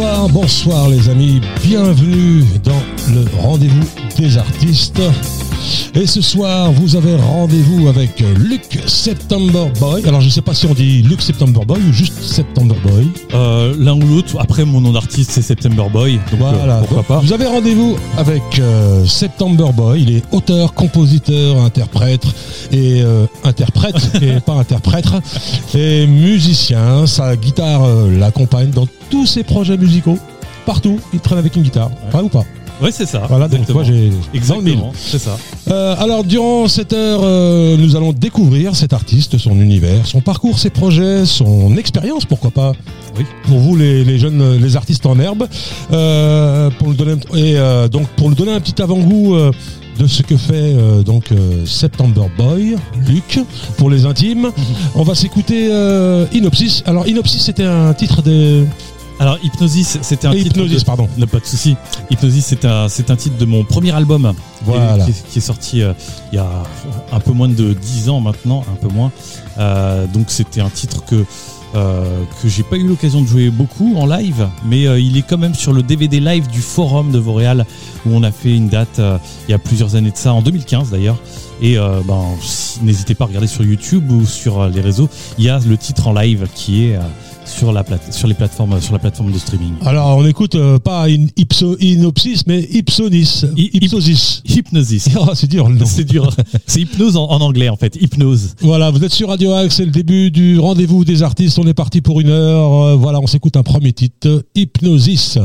Bonsoir, bonsoir les amis, bienvenue dans le rendez-vous des artistes. Et ce soir, vous avez rendez-vous avec Luc September Boy. Alors, je sais pas si on dit Luc September Boy ou juste September Boy. Euh, L'un ou l'autre. Après, mon nom d'artiste, c'est September Boy. Donc, euh, Voilà, pourquoi donc, pas. Vous avez rendez-vous avec euh, September Boy. Il est auteur, compositeur, interprète et euh, interprète et pas interprète et musicien. Sa guitare euh, l'accompagne dans tous ses projets musicaux. Partout, il traîne avec une guitare. Vrai ou pas? Oui, c'est ça. Voilà, donc moi j'ai Exactement, c'est ça. euh, alors durant cette heure, euh, nous allons découvrir cet artiste, son univers, son parcours, ses projets, son expérience, pourquoi pas. Oui. Pour vous les, les jeunes, les artistes en herbe, euh, pour nous donner un- et donc pour nous donner un petit avant-goût. de ce que fait euh, donc euh, September Boy, Luc, pour les intimes. On va s'écouter euh, Inopsis. Alors Inopsis, c'était un titre de Alors, Hypnosis, c'était un titre. Hypnosis, de- pardon. Non, pas de souci. Hypnosis, c'est un, c'est un titre de mon premier album. Voilà. Qui, est- qui est sorti euh, il y a un peu moins de 10 ans maintenant, un peu moins. Euh, donc, c'était un titre que. Euh, que j'ai pas eu l'occasion de jouer beaucoup en live, mais euh, il est quand même sur le DVD live du forum de Vauréal où on a fait une date euh, il y a plusieurs années de ça, en 2015 d'ailleurs. Et ben, si- n'hésitez pas à regarder sur YouTube ou sur les réseaux. Il y a le titre en live qui est sur la plate- sur les plateformes sur la plateforme de streaming. Alors on écoute euh, pas ipso, Inopsis, mais Ipsosis. Hypnosis. Oh, c'est dur le nom. C'est dur. C'est hypnose en, en anglais en fait. Hypnose. Voilà, vous êtes sur Radio Axe, c'est le début du rendez-vous des artistes. On est parti pour une heure. Euh, voilà, on s'écoute un premier titre, Hypnosis.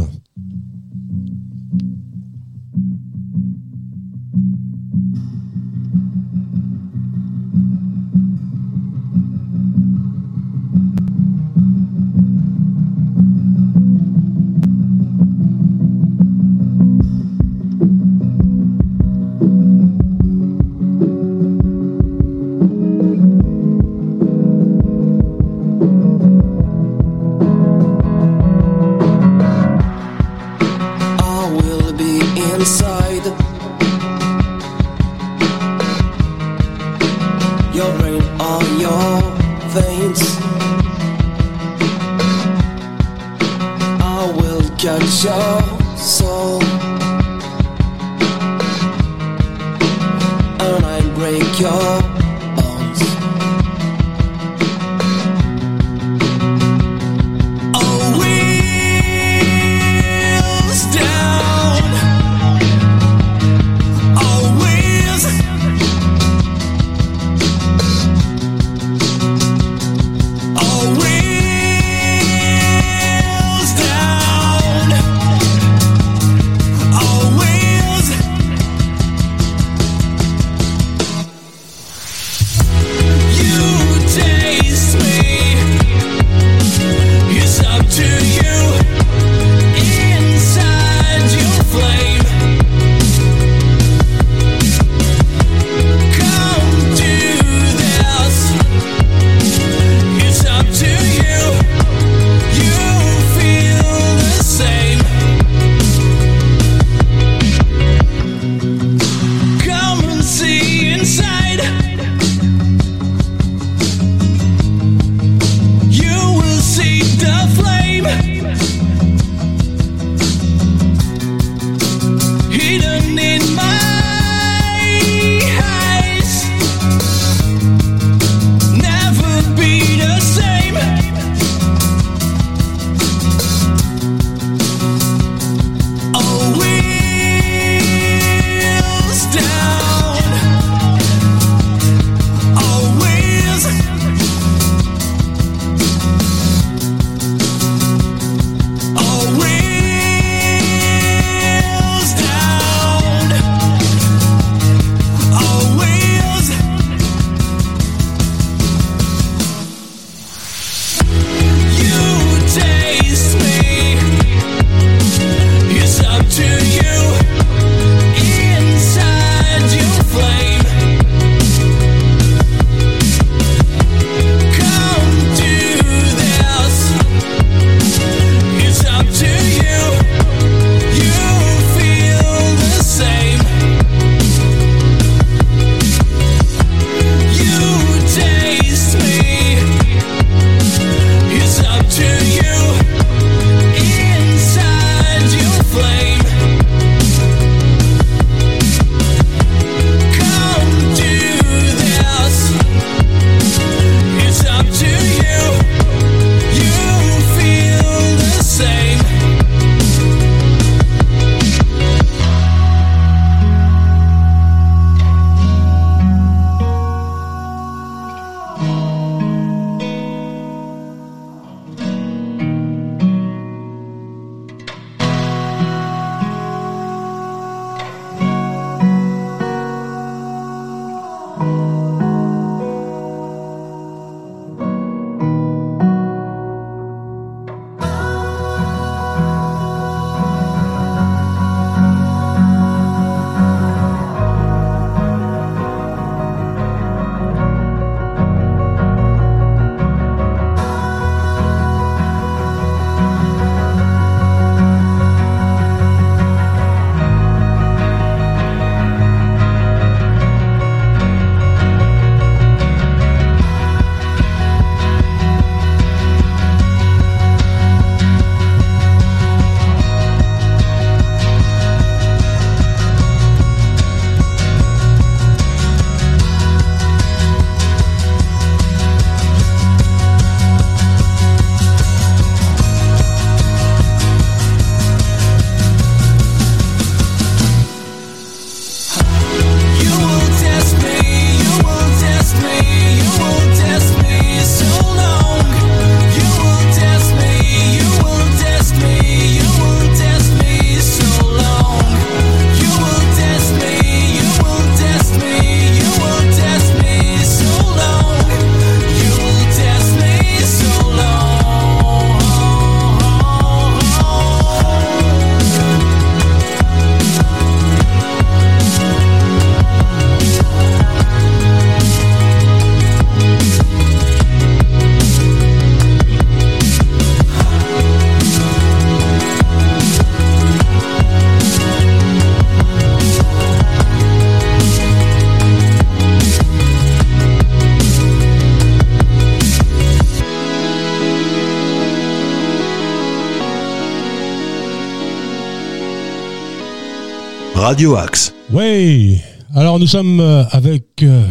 Radio Axe. Oui. Alors nous sommes euh, avec euh,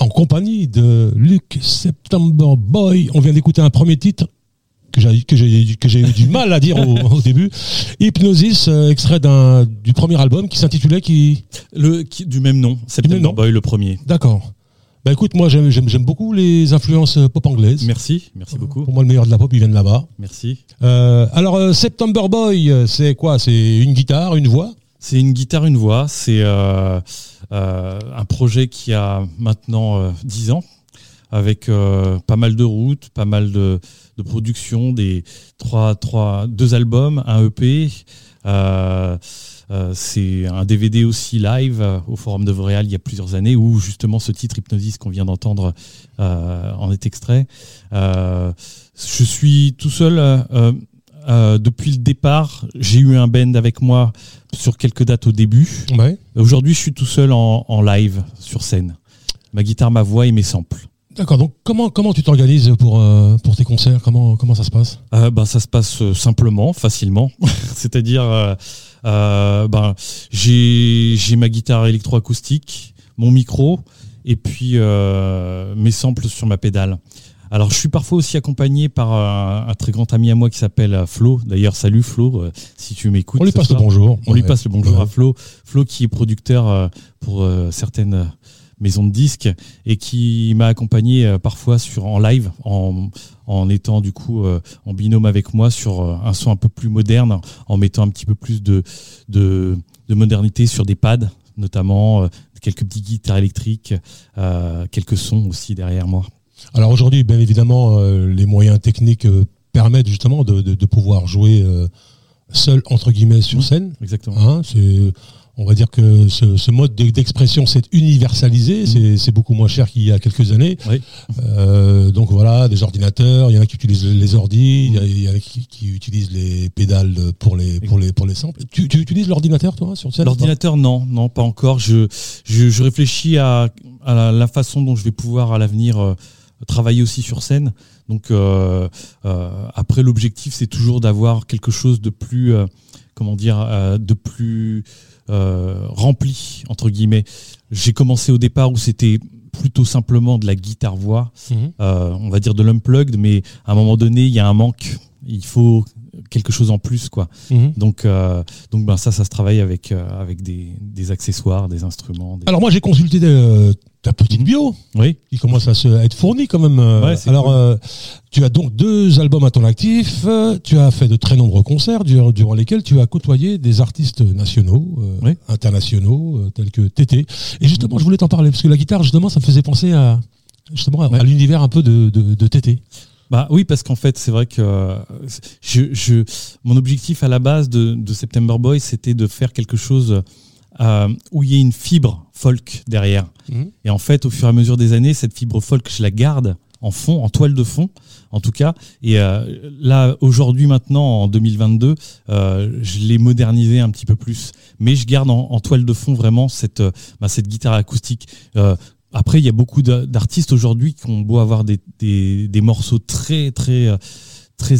en compagnie de Luc September Boy. On vient d'écouter un premier titre que j'ai que eu du mal à dire au, au début. Hypnosis, euh, extrait d'un du premier album qui s'intitulait qui. Le, qui- du même nom, September nom. Boy, le premier. D'accord. Bah écoute, moi j'aime beaucoup les influences pop anglaises. Merci, merci beaucoup. Pour moi, le meilleur de la pop, ils viennent là-bas. Merci. Euh, alors, euh, September Boy, c'est quoi? C'est une guitare, une voix? C'est une guitare, une voix. C'est euh, euh, un projet qui a maintenant euh, 10 ans, avec euh, pas mal de routes, pas mal de, de productions, des trois, trois, deux albums, un EP. euh, euh, c'est un DVD aussi live euh, au Forum de Vauréal il y a plusieurs années où justement ce titre Hypnosis qu'on vient d'entendre euh, en est extrait. Euh, je suis tout seul euh, depuis le départ. J'ai eu un band avec moi sur quelques dates au début. Ouais. Aujourd'hui, je suis tout seul en, en live sur scène. Ma guitare, ma voix et mes samples. D'accord. Donc, comment, comment tu t'organises pour, euh, pour tes concerts? Comment, comment ça se passe? Euh, ben, ça se passe simplement, facilement. C'est-à-dire, ben, j'ai j'ai ma guitare électroacoustique, mon micro, et puis mes samples sur ma pédale. Alors, je suis parfois aussi accompagné par un, un très grand ami à moi qui s'appelle euh, Flo. D'ailleurs, salut Flo, euh, si tu m'écoutes. On lui passe le bonjour. On lui passe le bonjour Ouais. à Flo. Flo qui est producteur euh, pour euh, certaines euh, maisons de disques et qui m'a accompagné euh, parfois sur en live en, en étant du coup euh, en binôme avec moi sur euh, un son un peu plus moderne en mettant un petit peu plus de de, de modernité sur des pads notamment euh, quelques petites guitares électriques euh, quelques sons aussi derrière moi Alors aujourd'hui, bien évidemment, euh, les moyens techniques euh, permettent justement de, de, de pouvoir jouer euh, seul, entre guillemets, sur Mhm. scène. exactement Hein, c'est, on va dire que ce, ce mode de- d'expression s'est universalisé, c'est, c'est beaucoup moins cher qu'il y a quelques années. Oui. Euh, donc voilà, des ordinateurs, il y en a qui utilisent les ordis, il y en a qui, qui utilisent les pédales pour les, pour les, pour les samples. Tu, tu utilises l'ordinateur, toi, sur scène L'ordinateur, non, non, pas encore. Je, je, je réfléchis à, à la, façon dont je vais pouvoir à l'avenir travailler aussi sur scène. Donc euh, euh, après, l'objectif, c'est toujours d'avoir quelque chose de plus, euh, comment dire, de plus rempli entre guillemets. J'ai commencé au départ où c'était plutôt simplement de la guitare voix, Mhm. euh, on va dire de l'unplugged, mais à un moment donné, il y a un manque. Il faut quelque chose en plus, quoi. Mhm. Donc, euh, donc ben ça, ça se travaille avec, euh, avec des, des accessoires, des instruments. des- Alors moi j'ai consulté euh, ta petite bio. Oui, qui commence à, se, à être fourni quand même. Ouais, Alors, cool. tu as donc deux albums à ton actif, tu as fait de très nombreux concerts durant, durant lesquels tu as côtoyé des artistes nationaux, Oui. internationaux, tels que TT. Et justement, je voulais t'en parler, parce que la guitare, justement, ça me faisait penser à, justement, à, Ouais. à l'univers un peu de, de, de TT. Bah oui, parce qu'en fait, c'est vrai que euh, je, je, mon objectif à la base de, de September Boy, c'était de faire quelque chose euh, où il y ait une fibre folk derrière. Mhm. Et en fait, au fur et à mesure des années, cette fibre folk, je la garde en fond, en toile de fond, en tout cas. Et euh, là, aujourd'hui, maintenant, en 2022, euh, je l'ai modernisé un petit peu plus. Mais je garde en, en toile de fond vraiment cette, bah, cette guitare acoustique. Euh, après, il y a beaucoup d'a- d'artistes aujourd'hui qui ont beau avoir des, morceaux très, euh,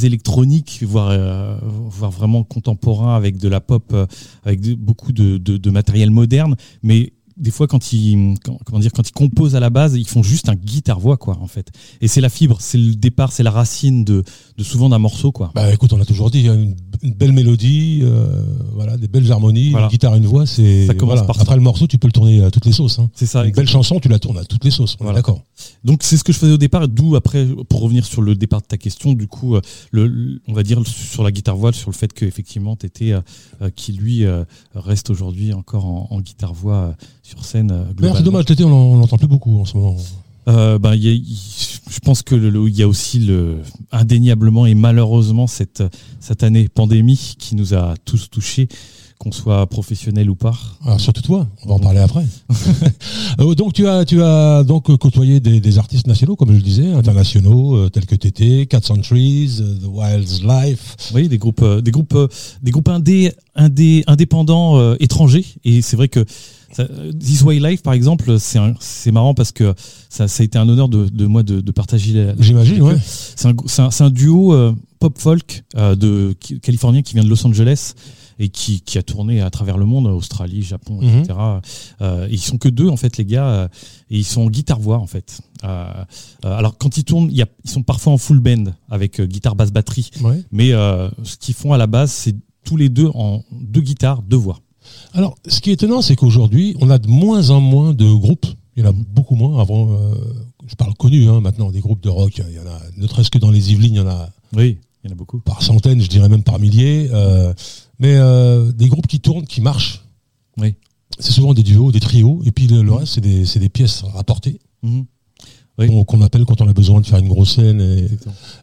électroniques, voire, euh, voire vraiment contemporains avec de la pop, euh, avec beaucoup de, de, de matériel moderne. Mais des fois, quand ils, quand- comment dire, quand ils composent à la base, ils font juste un guitare-voix, quoi, en fait. Et c'est la fibre, c'est le départ, c'est la racine de, de souvent d'un morceau, quoi. Bah écoute, on a toujours dit, il y a une, une belle mélodie, euh, voilà, des belles harmonies, Voilà. une guitare, une voix, c'est Ça commence voilà. par ça. Après le morceau, tu peux le tourner à toutes les sauces. Hein. C'est ça. une belle chanson, tu la tournes à toutes les sauces. Voilà. D'accord. Donc c'est ce que je faisais au départ, d'où après, pour revenir sur le départ de ta question, du coup, euh, le, on va dire sur la guitare voix, sur le fait qu'effectivement, tu étais, qui lui euh, reste aujourd'hui encore en, en guitare voix euh, sur scène. euh, D'ailleurs, c'est dommage, TT, on l'en- on l'entend plus beaucoup en ce moment. Euh, ben, y a- je pense que il y a aussi le, indéniablement et malheureusement cette, cette année pandémie qui nous a tous touchés, qu'on soit professionnel ou pas. Alors, surtout toi, on va en parler après. Euh, donc tu as tu as donc euh, côtoyé des, des artistes nationaux, comme je le disais, internationaux, euh, tels que TT, Cat Centuries, euh, The Wild's Life. Oui, des groupes, euh, des groupes, des groupes indé, indé, indépendants étrangers. Et c'est vrai que ça, This Way Life, par exemple, c'est marrant parce que ça, ça a été un honneur de, de moi de, de partager. la- J'imagine, ouais. C'est un, duo pop folk de qui- californien qui vient de Los Angeles et qui, qui a tourné à travers le monde, Australie, Japon, Mhm. etc. Euh, et ils sont que deux en fait les gars euh, et ils sont en guitare voix en fait. Euh, euh, alors quand ils tournent, il y a, ils sont parfois en full band avec guitare basse batterie, Ouais. mais ce qu'ils font à la base c'est tous les deux en deux guitares, deux voix. Alors, ce qui est étonnant, c'est qu'aujourd'hui, on a de moins en moins de groupes. Il y en a beaucoup moins. Avant, je parle connu hein, maintenant, des groupes de rock. Il y en a, ne serait-ce que dans les Yvelines, il y en a Oui, il y en a beaucoup. par centaines, je dirais même par milliers. euh, mais euh, des groupes qui tournent, qui marchent. Oui. C'est souvent des duos, des trios. Et puis le, le reste, c'est des, c'est des pièces rapportées. Mhm. Oui. qu'on- Qu'on appelle quand on a besoin de faire une grosse scène. et-.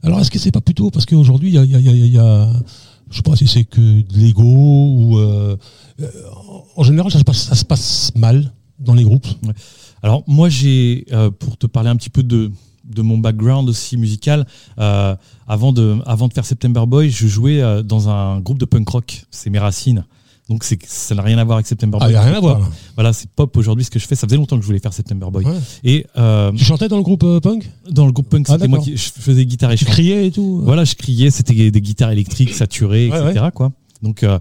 Alors, est-ce que c'est pas plutôt parce qu'aujourd'hui, il y a, y, a, y a- y a- je sais pas si c'est que de l'ego ou euh, euh, en général, ça se, passe, ça se passe mal dans les groupes. Alors moi j'ai, euh, pour te parler un petit peu de, de mon background aussi musical, euh, avant, de, avant de faire September Boy, je jouais euh, dans un groupe de punk rock, c'est mes racines. Donc c'est, ça n'a rien à voir avec September Ah, Boy. il y a rien à voir. Voilà, c'est pop aujourd'hui ce que je fais. Ça faisait longtemps que je voulais faire September Boy. Ouais. Et euh, Tu chantais dans le groupe euh, punk? dans le groupe punk, Ah, c'était moi qui je faisais guitare et Tu chant. criais et tout Voilà, je criais, c'était des guitares électriques saturées, Ouais, etc. Quoi. Donc euh,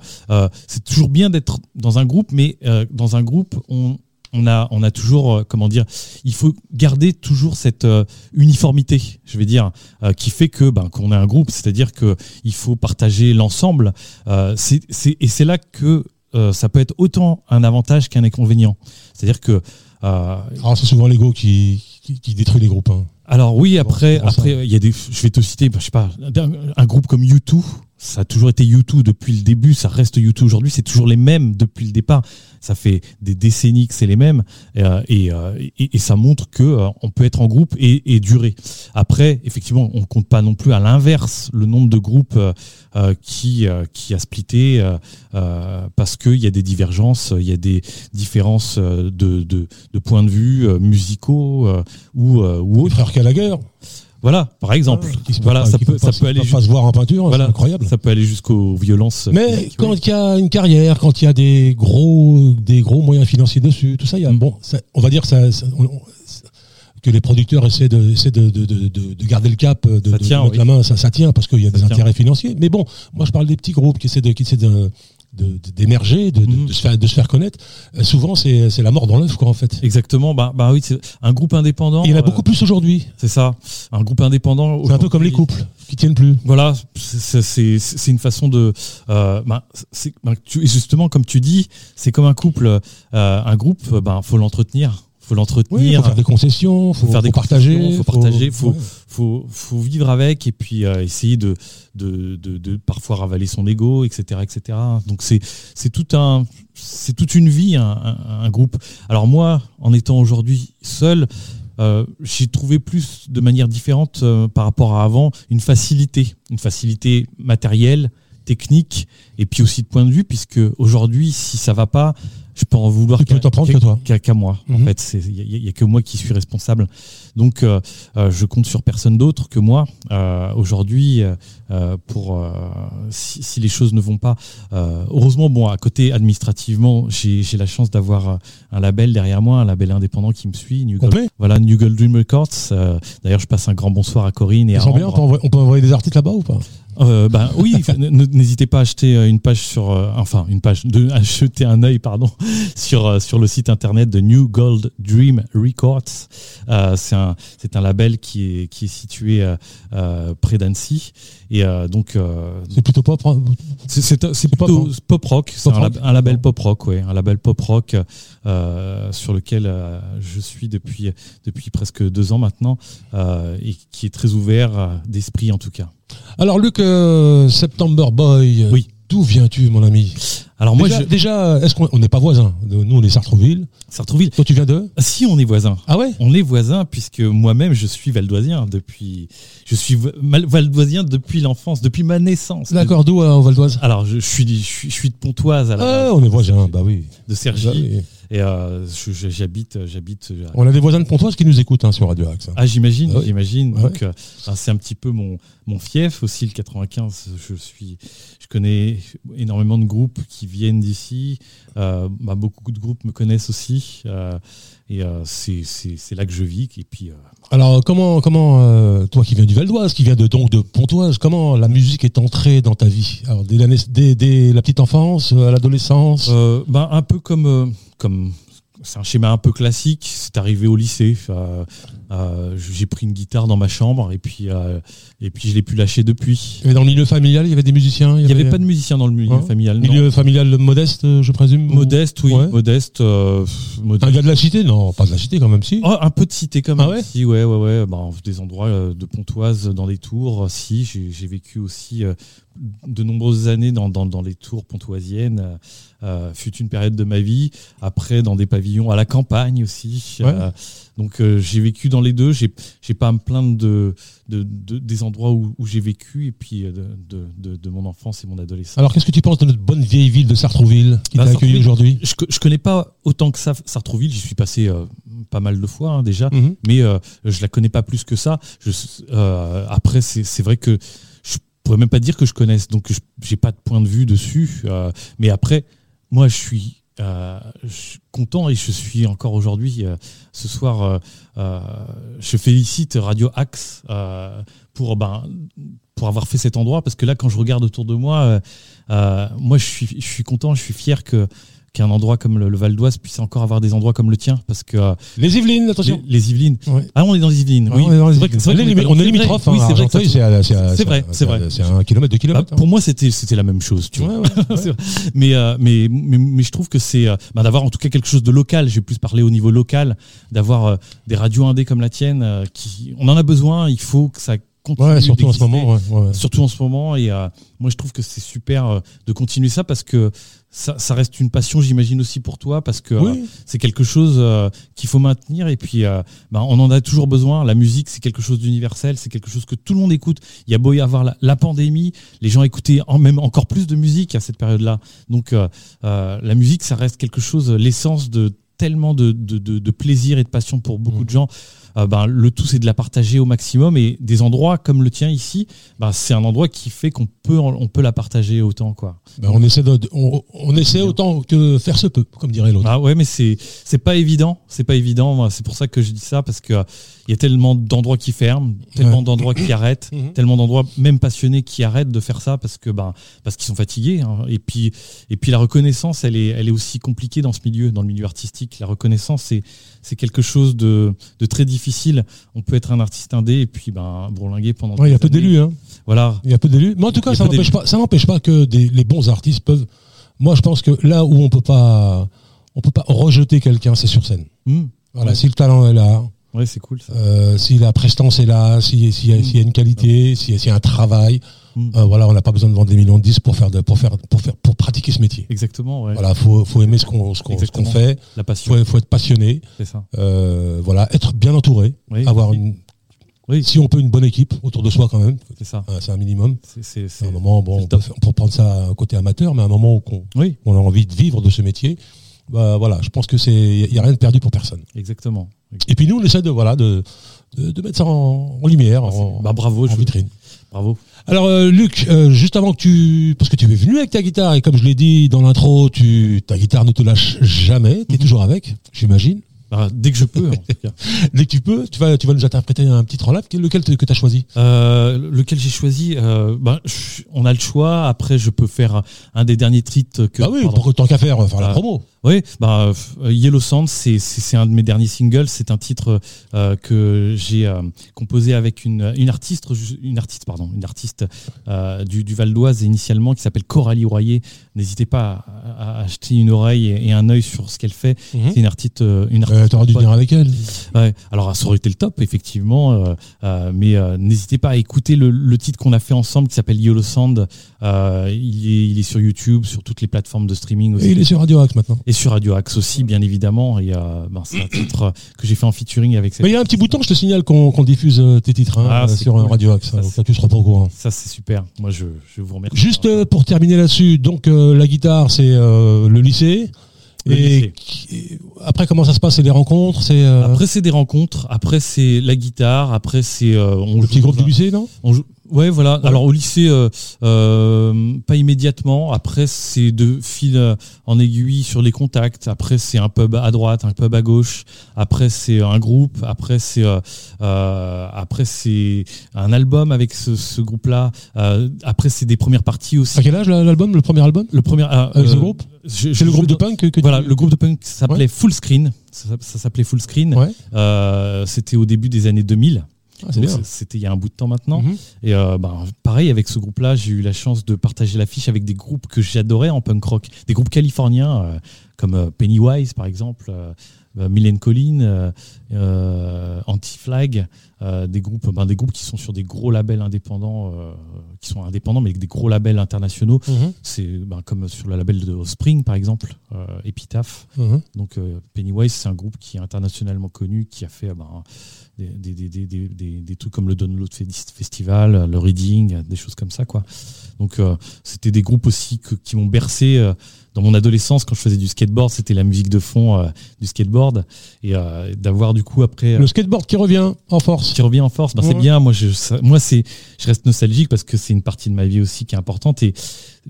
c'est toujours bien d'être dans un groupe, mais dans un groupe, on, on a, toujours, euh, comment dire, il faut garder toujours cette euh, uniformité, je vais dire, euh, qui fait que ben, qu'on est un groupe, c'est-à-dire que il faut partager l'ensemble. C'est, et c'est là que ça peut être autant un avantage qu'un inconvénient. C'est-à-dire que Alors, c'est souvent l'ego qui détruit les groupes. hein. Alors oui, après, après, il y a des, je vais te citer, je sais pas, un, groupe comme U2, ça a toujours été U2 depuis le début, ça reste U2 aujourd'hui, c'est toujours les mêmes depuis le départ. Ça fait des décennies que c'est les mêmes, euh, et, euh, et, et ça montre que euh, on peut être en groupe et, et durer. Après, effectivement, on compte pas non plus à l'inverse le nombre de groupes euh, euh, qui euh, qui a splitté euh, euh, parce qu'il y a des divergences, il y a des différences euh, de, de, de points de vue euh, musicaux euh, ou euh, ou autres. Gallagher. Voilà, par exemple. peuvent voilà, pas- ça peut, peuvent ça pas- peut aller pas se voir en peinture, voilà, c'est incroyable. Ça peut aller jusqu'aux violences. Mais physiques, quand oui. il y a une carrière, quand il y a des gros, des gros moyens financiers dessus, tout ça, il y a, Mm. bon, ça- on va dire ça, ça- on- on- que les producteurs essaient de, essaient de, de, de, de- de garder le cap, de, tient, mettre oui. la main, ça, ça tient parce qu'il y a des tient. intérêts financiers. Mais bon, moi je parle des petits groupes qui essaient de, qui essaient de, de- d'émerger, de, de- Mhm. de se faire, de se faire connaître. Euh, souvent, c'est, c'est la mort dans l'œuf, quoi, en fait. Exactement. Bah, bah oui, c'est un groupe indépendant. Et il y en a euh, beaucoup plus aujourd'hui. C'est ça. Un groupe indépendant. C'est un peu comme les couples qui tiennent plus. Voilà, c'est- une façon de. Euh, bah, c'est- bah, tu- justement, comme tu dis, c'est comme un couple. euh, un groupe, ben faut l'entretenir. Faut Oui, il l'entretenir. faut faire des concessions, faut, faut faire des faut partager, faut partager, faut, ouais. faut, faut vivre avec et puis euh, essayer de, de, de, de parfois ravaler son ego, etc., etc. Donc c'est c'est tout un c'est toute une vie un, un- un groupe. Alors moi, en étant aujourd'hui seul, euh, j'ai trouvé plus de manière différente euh, par rapport à avant une facilité, une facilité matérielle, technique et puis aussi de point de vue puisque aujourd'hui si ça va pas je peux en vouloir qu'à- moi en Mhm. fait. Il y, a que moi qui suis responsable. Donc euh, euh, je compte sur personne d'autre que moi euh, aujourd'hui euh, pour si, si les choses ne vont pas. Heureusement bon à côté administrativement j'ai la chance d'avoir un label derrière moi un label indépendant qui me suit New Gold, voilà New Gold Dream Records d'ailleurs je passe un grand bonsoir à Corinne et à bien, on Ambre. peut, envoyer, on peut envoyer des articles là-bas ou pas? Euh, ben oui, n'hésitez pas à acheter euh, une page sur, euh, enfin une page, de à jeter un œil pardon sur euh, sur le site internet de New Gold Dream Records. C'est un c'est un label qui est qui est situé près d'Annecy et donc C'est plutôt c'est c'est pop, hein. pop rock. C'est un, rock. lab- un label pop rock, ouais, un label pop rock sur lequel je suis depuis depuis presque deux ans maintenant et qui est très ouvert d'esprit en tout cas. Alors, Luc, euh, September Boy, Oui. d'où viens-tu, mon ami Alors moi, déjà, je, déjà, est-ce qu'on on n'est pas voisins De- Nous, on est Sartreville. Sartrouville. Toi, tu viens de Si on est voisins. Ah ouais On est voisins puisque moi-même je suis valdoisien depuis. Je suis valdoisien depuis l'enfance, depuis ma naissance. D'accord, d'où euh, au Val d'Oise Alors je, je suis, je suis je suis de Pontoise à la Ah, on est voisins, bah oui. de Cergy Bah oui. Et euh, je- je- j'habite j'habite. euh, On a des voisins de Pontoise qui nous écoutent hein, sur Radio Axe. Ah j'imagine, Ah j'imagine. Ouais. Donc euh, ben, c'est un petit peu mon mon fief aussi le 95. Je suis, je connais énormément de groupes qui viennent d'ici. Euh, bah, beaucoup de groupes me connaissent aussi. Et euh, c'est là que je vis. Et puis euh, Alors comment comment euh, toi qui viens du Val d'Oise, qui viens de donc de Pontoise, comment la musique est entrée dans ta vie? Alors dès la, naiss- dès, dès la petite enfance, à l'adolescence? Ben, un peu comme, comme c'est un schéma un peu classique. C'est arrivé au lycée. Euh, j'ai pris une guitare dans ma chambre et puis euh, et puis je l'ai pu lâcher depuis. Dans le milieu familial, il y avait des musiciens. Il n'y avait pas de musicien dans le milieu familial. non. milieu familial modeste, euh, je présume. ou- Modeste, oui, Ouais. modeste. euh, modeste. Un gars de la cité Non, pas de la cité quand même si. Oh, un peu de cité quand même. Ah ouais si, ouais, ouais, ouais. Bah, des endroits de Pontoise, dans des tours. Si, j'ai vécu aussi de nombreuses années dans, dans, dans les tours pontoisiennes. Euh, fut une période de ma vie. Après, dans des pavillons à la campagne aussi. Ouais. Euh, donc, euh, j'ai vécu dans les deux. J'ai j'ai pas à me plaindre de, de, de- des endroits où, où j'ai vécu et puis euh, de, de, de, de mon enfance et mon adolescence. Alors qu'est-ce que tu penses de notre bonne vieille ville de Sartrouville qui Bah, t'a accueilli aujourd'hui? je, je connais pas autant que ça Sartrouville. J'y suis passé euh, pas mal de fois hein, déjà. Mhm. mais euh, je la connais pas plus que ça. Je, après, c'est vrai que je pourrais même pas dire que je connaisse, donc je- j'ai pas de point de vue dessus. mais après, moi, je suis, euh, je suis content et je suis encore aujourd'hui, euh, ce soir, euh, je félicite Radio Axe pour ben pour avoir fait cet endroit parce que là, quand je regarde autour de moi, moi, je suis content, je suis fier que qu'un endroit comme le, le Val d'Oise puisse encore avoir des endroits comme le tien parce que euh, Les Yvelines, attention. les Yvelines. Ouais. Ah, on est dans les Yvelines. Ah, oui. on est dans les Yvelines. vrai est on limitrophe. Oui, c'est vrai. c'est vrai, c'est vrai. Un kilomètre de Ah, kilomètre. hein. pour moi, c'était c'était la même chose, tu vois. Ouais, mais, euh, mais, mais mais je trouve que c'est euh, bah, d'avoir en tout cas quelque chose de local. Je vais plus parler au niveau local, d'avoir euh, des radios indées comme la tienne. qui, on en a besoin. Il faut que ça continue. Ouais, surtout en ce moment. ouais, ouais. Surtout en ce moment. Et euh, moi, je trouve que c'est super euh, de continuer ça parce que ça, ça reste une passion, j'imagine aussi pour toi, parce que euh, c'est quelque chose euh, qu'il faut maintenir. Et puis, euh, bah, on en a toujours besoin. La musique, c'est quelque chose d'universel, c'est quelque chose que tout le monde écoute. Il y a beau y avoir la, la pandémie, les gens écoutaient en, même encore plus de musique à cette période-là. Donc, la musique, ça reste quelque chose, l'essence de tellement de, de, de, de plaisir et de passion pour beaucoup Mhm. de gens. Euh, ben, le tout, c'est de la partager au maximum. Et des endroits comme le tien ici, ben, c'est un endroit qui fait qu'on peut, on peut la partager autant. Quoi. Ben, on essaie de, on, on essaie autant que faire se peut, comme dirait l'autre. Ah ouais, mais c'est pas évident, c'est pas évident. C'est pour ça que je dis ça parce que il y a tellement d'endroits qui ferment, tellement Ouais. d'endroits qui arrêtent, Mhm. tellement d'endroits même passionnés qui arrêtent de faire ça parce que ben parce qu'ils sont fatigués. hein. Et puis et puis la reconnaissance, elle est elle est aussi compliquée dans ce milieu, dans le milieu artistique. La reconnaissance, c'est c'est quelque chose de de très difficile. On peut être un artiste indé et puis ben bourlinguer pendant. Ouais, Il y a peu d'élus, hein. Voilà. Il y a peu d'élus. Mais en tout cas, ça n'empêche pas, ça n'empêche pas que des, les bons artistes peuvent. Moi, je pense que là où on peut pas, on peut pas rejeter quelqu'un, c'est sur scène. Hmm. Voilà, Ouais. si le talent est là, Ouais, c'est cool. Ça. euh, si la prestance est là, si- s'il y, a- Mm. s'il y a une qualité, s'il y, a- s'il y a un travail, Mm. euh, voilà, on n'a pas besoin de vendre des millions de disques pour faire, de, pour faire, pour faire, pour pratiquer ce métier. Exactement. Ouais. Voilà, faut, faut aimer ce qu'on, ce qu'on, fait. La passion, Faut, faut être passionné. c'est ça. Euh, voilà, être bien entouré, Oui, avoir oui. une, Oui, si on peut, une bonne équipe autour de soi quand même. c'est ça. C'est un minimum. C'est un moment, bon, on peut, top. on peut prendre ça à côté amateur, mais à un moment où oui, on a envie de vivre de ce métier, bah voilà, je pense que c'est, il y a rien de perdu pour personne. exactement. Et puis nous, on essaie de voilà de de, de mettre ça en, en lumière, en, Bah bravo, en je- vitrine. bravo. Alors euh, Luc, euh, juste avant que tu, parce que tu es venu avec ta guitare et comme je l'ai dit dans l'intro, tu ta guitare ne te lâche jamais, tu es Mhm. toujours avec, j'imagine. Bah, dès que je peux, en tout cas. Dès que tu peux, tu vas tu vas nous interpréter un petit relap. Lequel que tu as choisi? Euh, lequel j'ai choisi? Euh, bah, je- On a le choix. Après, je peux faire un des derniers treats que. Ah oui, pardon. pour tant qu'à faire, faire la Ah. promo. Oui, bah, euh, Yellow Sand, c'est un de mes derniers singles. C'est un titre euh, que j'ai euh, composé avec une, une artiste, une artiste, pardon, une artiste euh, du, du Val d'Oise initialement qui s'appelle Coralie Royer. N'hésitez pas à, à acheter une oreille et, et un œil sur ce qu'elle fait. C'est une artiste, une artiste. T'aurais dû venir avec elle. Ouais. Alors ça aurait été le top effectivement, mais n'hésitez pas à écouter le, le titre qu'on a fait ensemble qui s'appelle Yellow Sand. Il, est, il est sur YouTube, sur toutes les plateformes de streaming aussi. Et il est sur Radio Axe maintenant. Et sur Radio Axe aussi, bien évidemment. Et euh, ben, c'est un titre que j'ai fait en featuring avec cette. Mais il y a un petit bouton, je te signale qu'on diffuse euh, tes titres hein, Ah, euh, sur euh, cool. Radio Axe. Ça, hein, tu seras pas au courant. Ça, c'est super. Moi, je, je vous remercie. Juste euh, pour terminer là-dessus, donc euh, la guitare, c'est euh, le lycée. Le et après, comment ça se passe? C'est des rencontres C'est euh, Après, c'est des rencontres. Après, c'est la guitare. Après, c'est. euh, on le joue petit groupe du lycée, non? On joue- Ouais, voilà. Alors au lycée, euh, euh, pas immédiatement. Après, c'est de fil euh, en aiguille sur les contacts. Après, c'est un pub à droite, un pub à gauche. Après, c'est un groupe. Après, c'est euh, après c'est un album avec ce, ce groupe-là. Après, c'est des premières parties aussi. À quel âge la- l'album, le premier album Le premier. Avec ce groupe C'est le groupe de punk que, que Voilà, tu- le groupe de punk s'appelait Ouais. Full Screen. Ça, ça s'appelait Full Screen. Ouais. Euh, C'était au début des années 2000. Ah, C'était il y a un bout de temps maintenant. Mhm. Et euh, ben, pareil, avec ce groupe-là, j'ai eu la chance de partager l'affiche avec des groupes que j'adorais en punk rock. Des groupes californiens, euh, comme euh, Pennywise, par exemple, euh, euh, Mylène Collin, euh, Anti-Flag, des, groupes, ben, des groupes qui sont sur des gros labels indépendants, qui sont indépendants, mais avec des gros labels internationaux. Mhm. C'est ben, comme sur le label de Spring, par exemple, Epitaph. Mhm. Donc Pennywise, c'est un groupe qui est internationalement connu, qui a fait ben, des, des, des, des, trucs comme le Download Fest- Festival, le Reading, des choses comme ça. quoi. Donc euh, c'était des groupes aussi qui m'ont bercé euh, dans mon adolescence quand je faisais du skateboard. C'était la musique de fond euh, du skateboard. Et euh, d'avoir du coup après... Le skateboard qui revient en force. qui revient en force, ben, c'est bien. Moi, je, ça- moi, c'est, je reste nostalgique parce que c'est une partie de ma vie aussi qui est importante et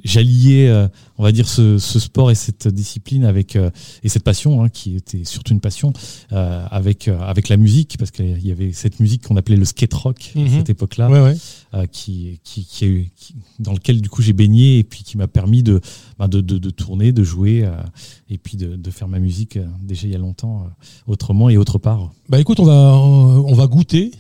j'alliais, euh, on va dire, ce, ce sport et cette discipline avec euh, et cette passion hein, qui était surtout une passion euh, avec euh, avec la musique parce qu'il y avait cette musique qu'on appelait le skate rock Mhm. à cette époque-là Ouais, ouais. euh, qui, qui, qui qui- dans lequel du coup j'ai baigné et puis qui m'a permis de, ben, de, de, de tourner, de jouer euh, et puis de, de faire ma musique euh, déjà il y a longtemps euh, autrement et autre part. Bah écoute, on va, on va goûter.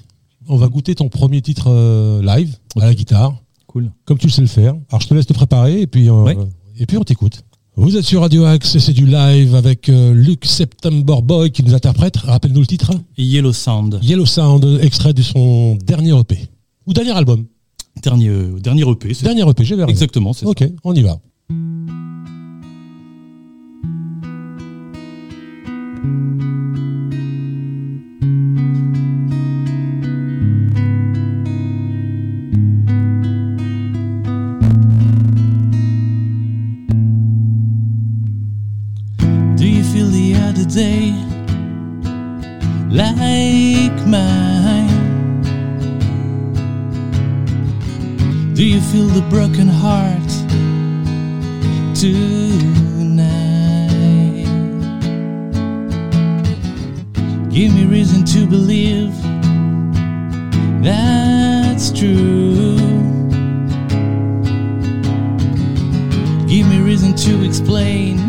On va goûter ton premier titre euh, live à la guitare, Cool. comme tu le sais le faire. Alors je te laisse te préparer et puis, euh, Ouais. et puis on t'écoute. Vous êtes sur Radio Axe et c'est du live avec euh, Luc September Boy qui nous interprète. Rappelle-nous le titre. Yellow Sound. Yellow Sound, extrait de son dernier EP. Ou dernier album. Dernier, euh, dernier EP, c'est Dernier EP, j'ai vu. Exactement, c'est Ok, on y va. Do you feel the other day tonight? Give me reason to believe that's true. Give me reason to explain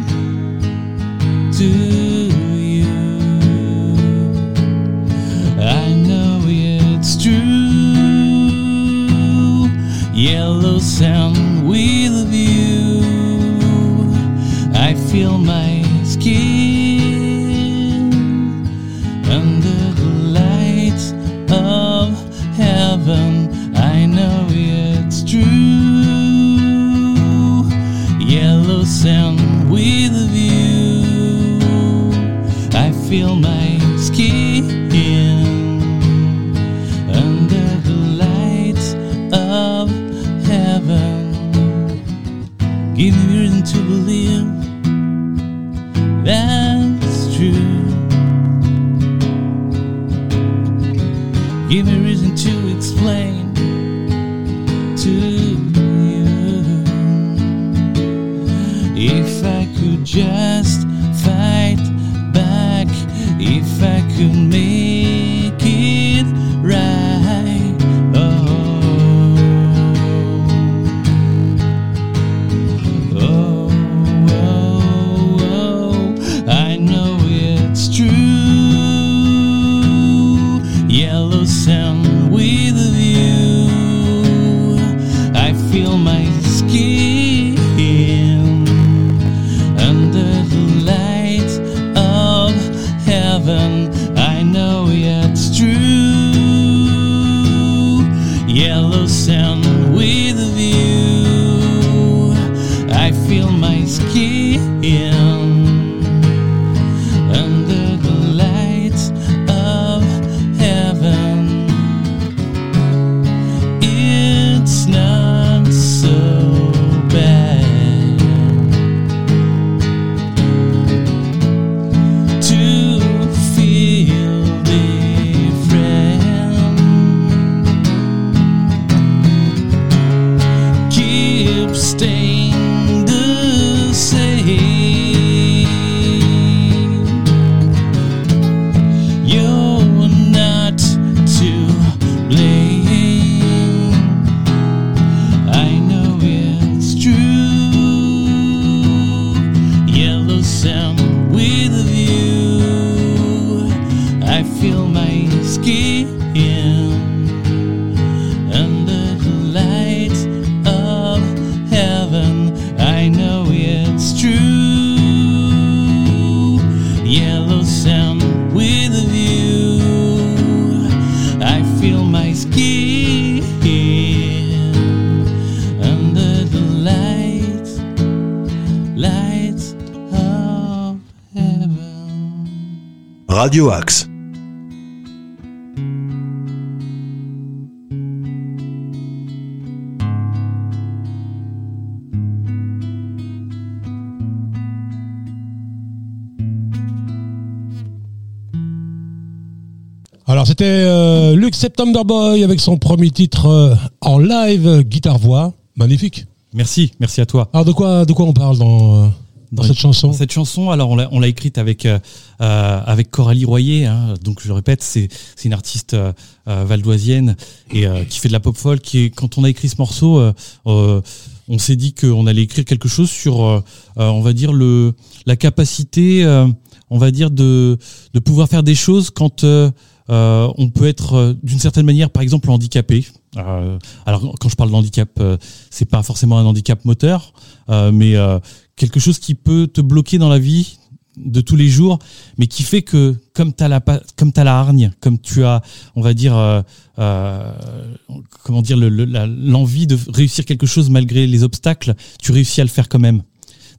snow. C'était euh, Luc September Boy avec son premier titre euh, en live euh, guitare-voix. Magnifique. Merci, merci à toi. Alors de quoi, de quoi on parle dans, euh, dans, cette chanson Cette chanson, alors on l'a, on l'a écrite avec avec Coralie Royer. hein. donc je le répète, c'est c'est une artiste valdoisienne et qui fait de la pop folk. Qui est, quand on a écrit ce morceau, on s'est dit qu'on allait écrire quelque chose sur, on va dire le la capacité, on va dire de de pouvoir faire des choses quand euh, on peut être euh, d'une certaine manière, par exemple, handicapé. Euh, alors quand je parle d'handicap, c'est pas forcément un handicap moteur, mais quelque chose qui peut te bloquer dans la vie de tous les jours, mais qui fait que comme t'as la pa- comme la hargne, comme tu as, on va dire, comment dire, le- le- la- l'envie de réussir quelque chose malgré les obstacles, tu réussis à le faire quand même.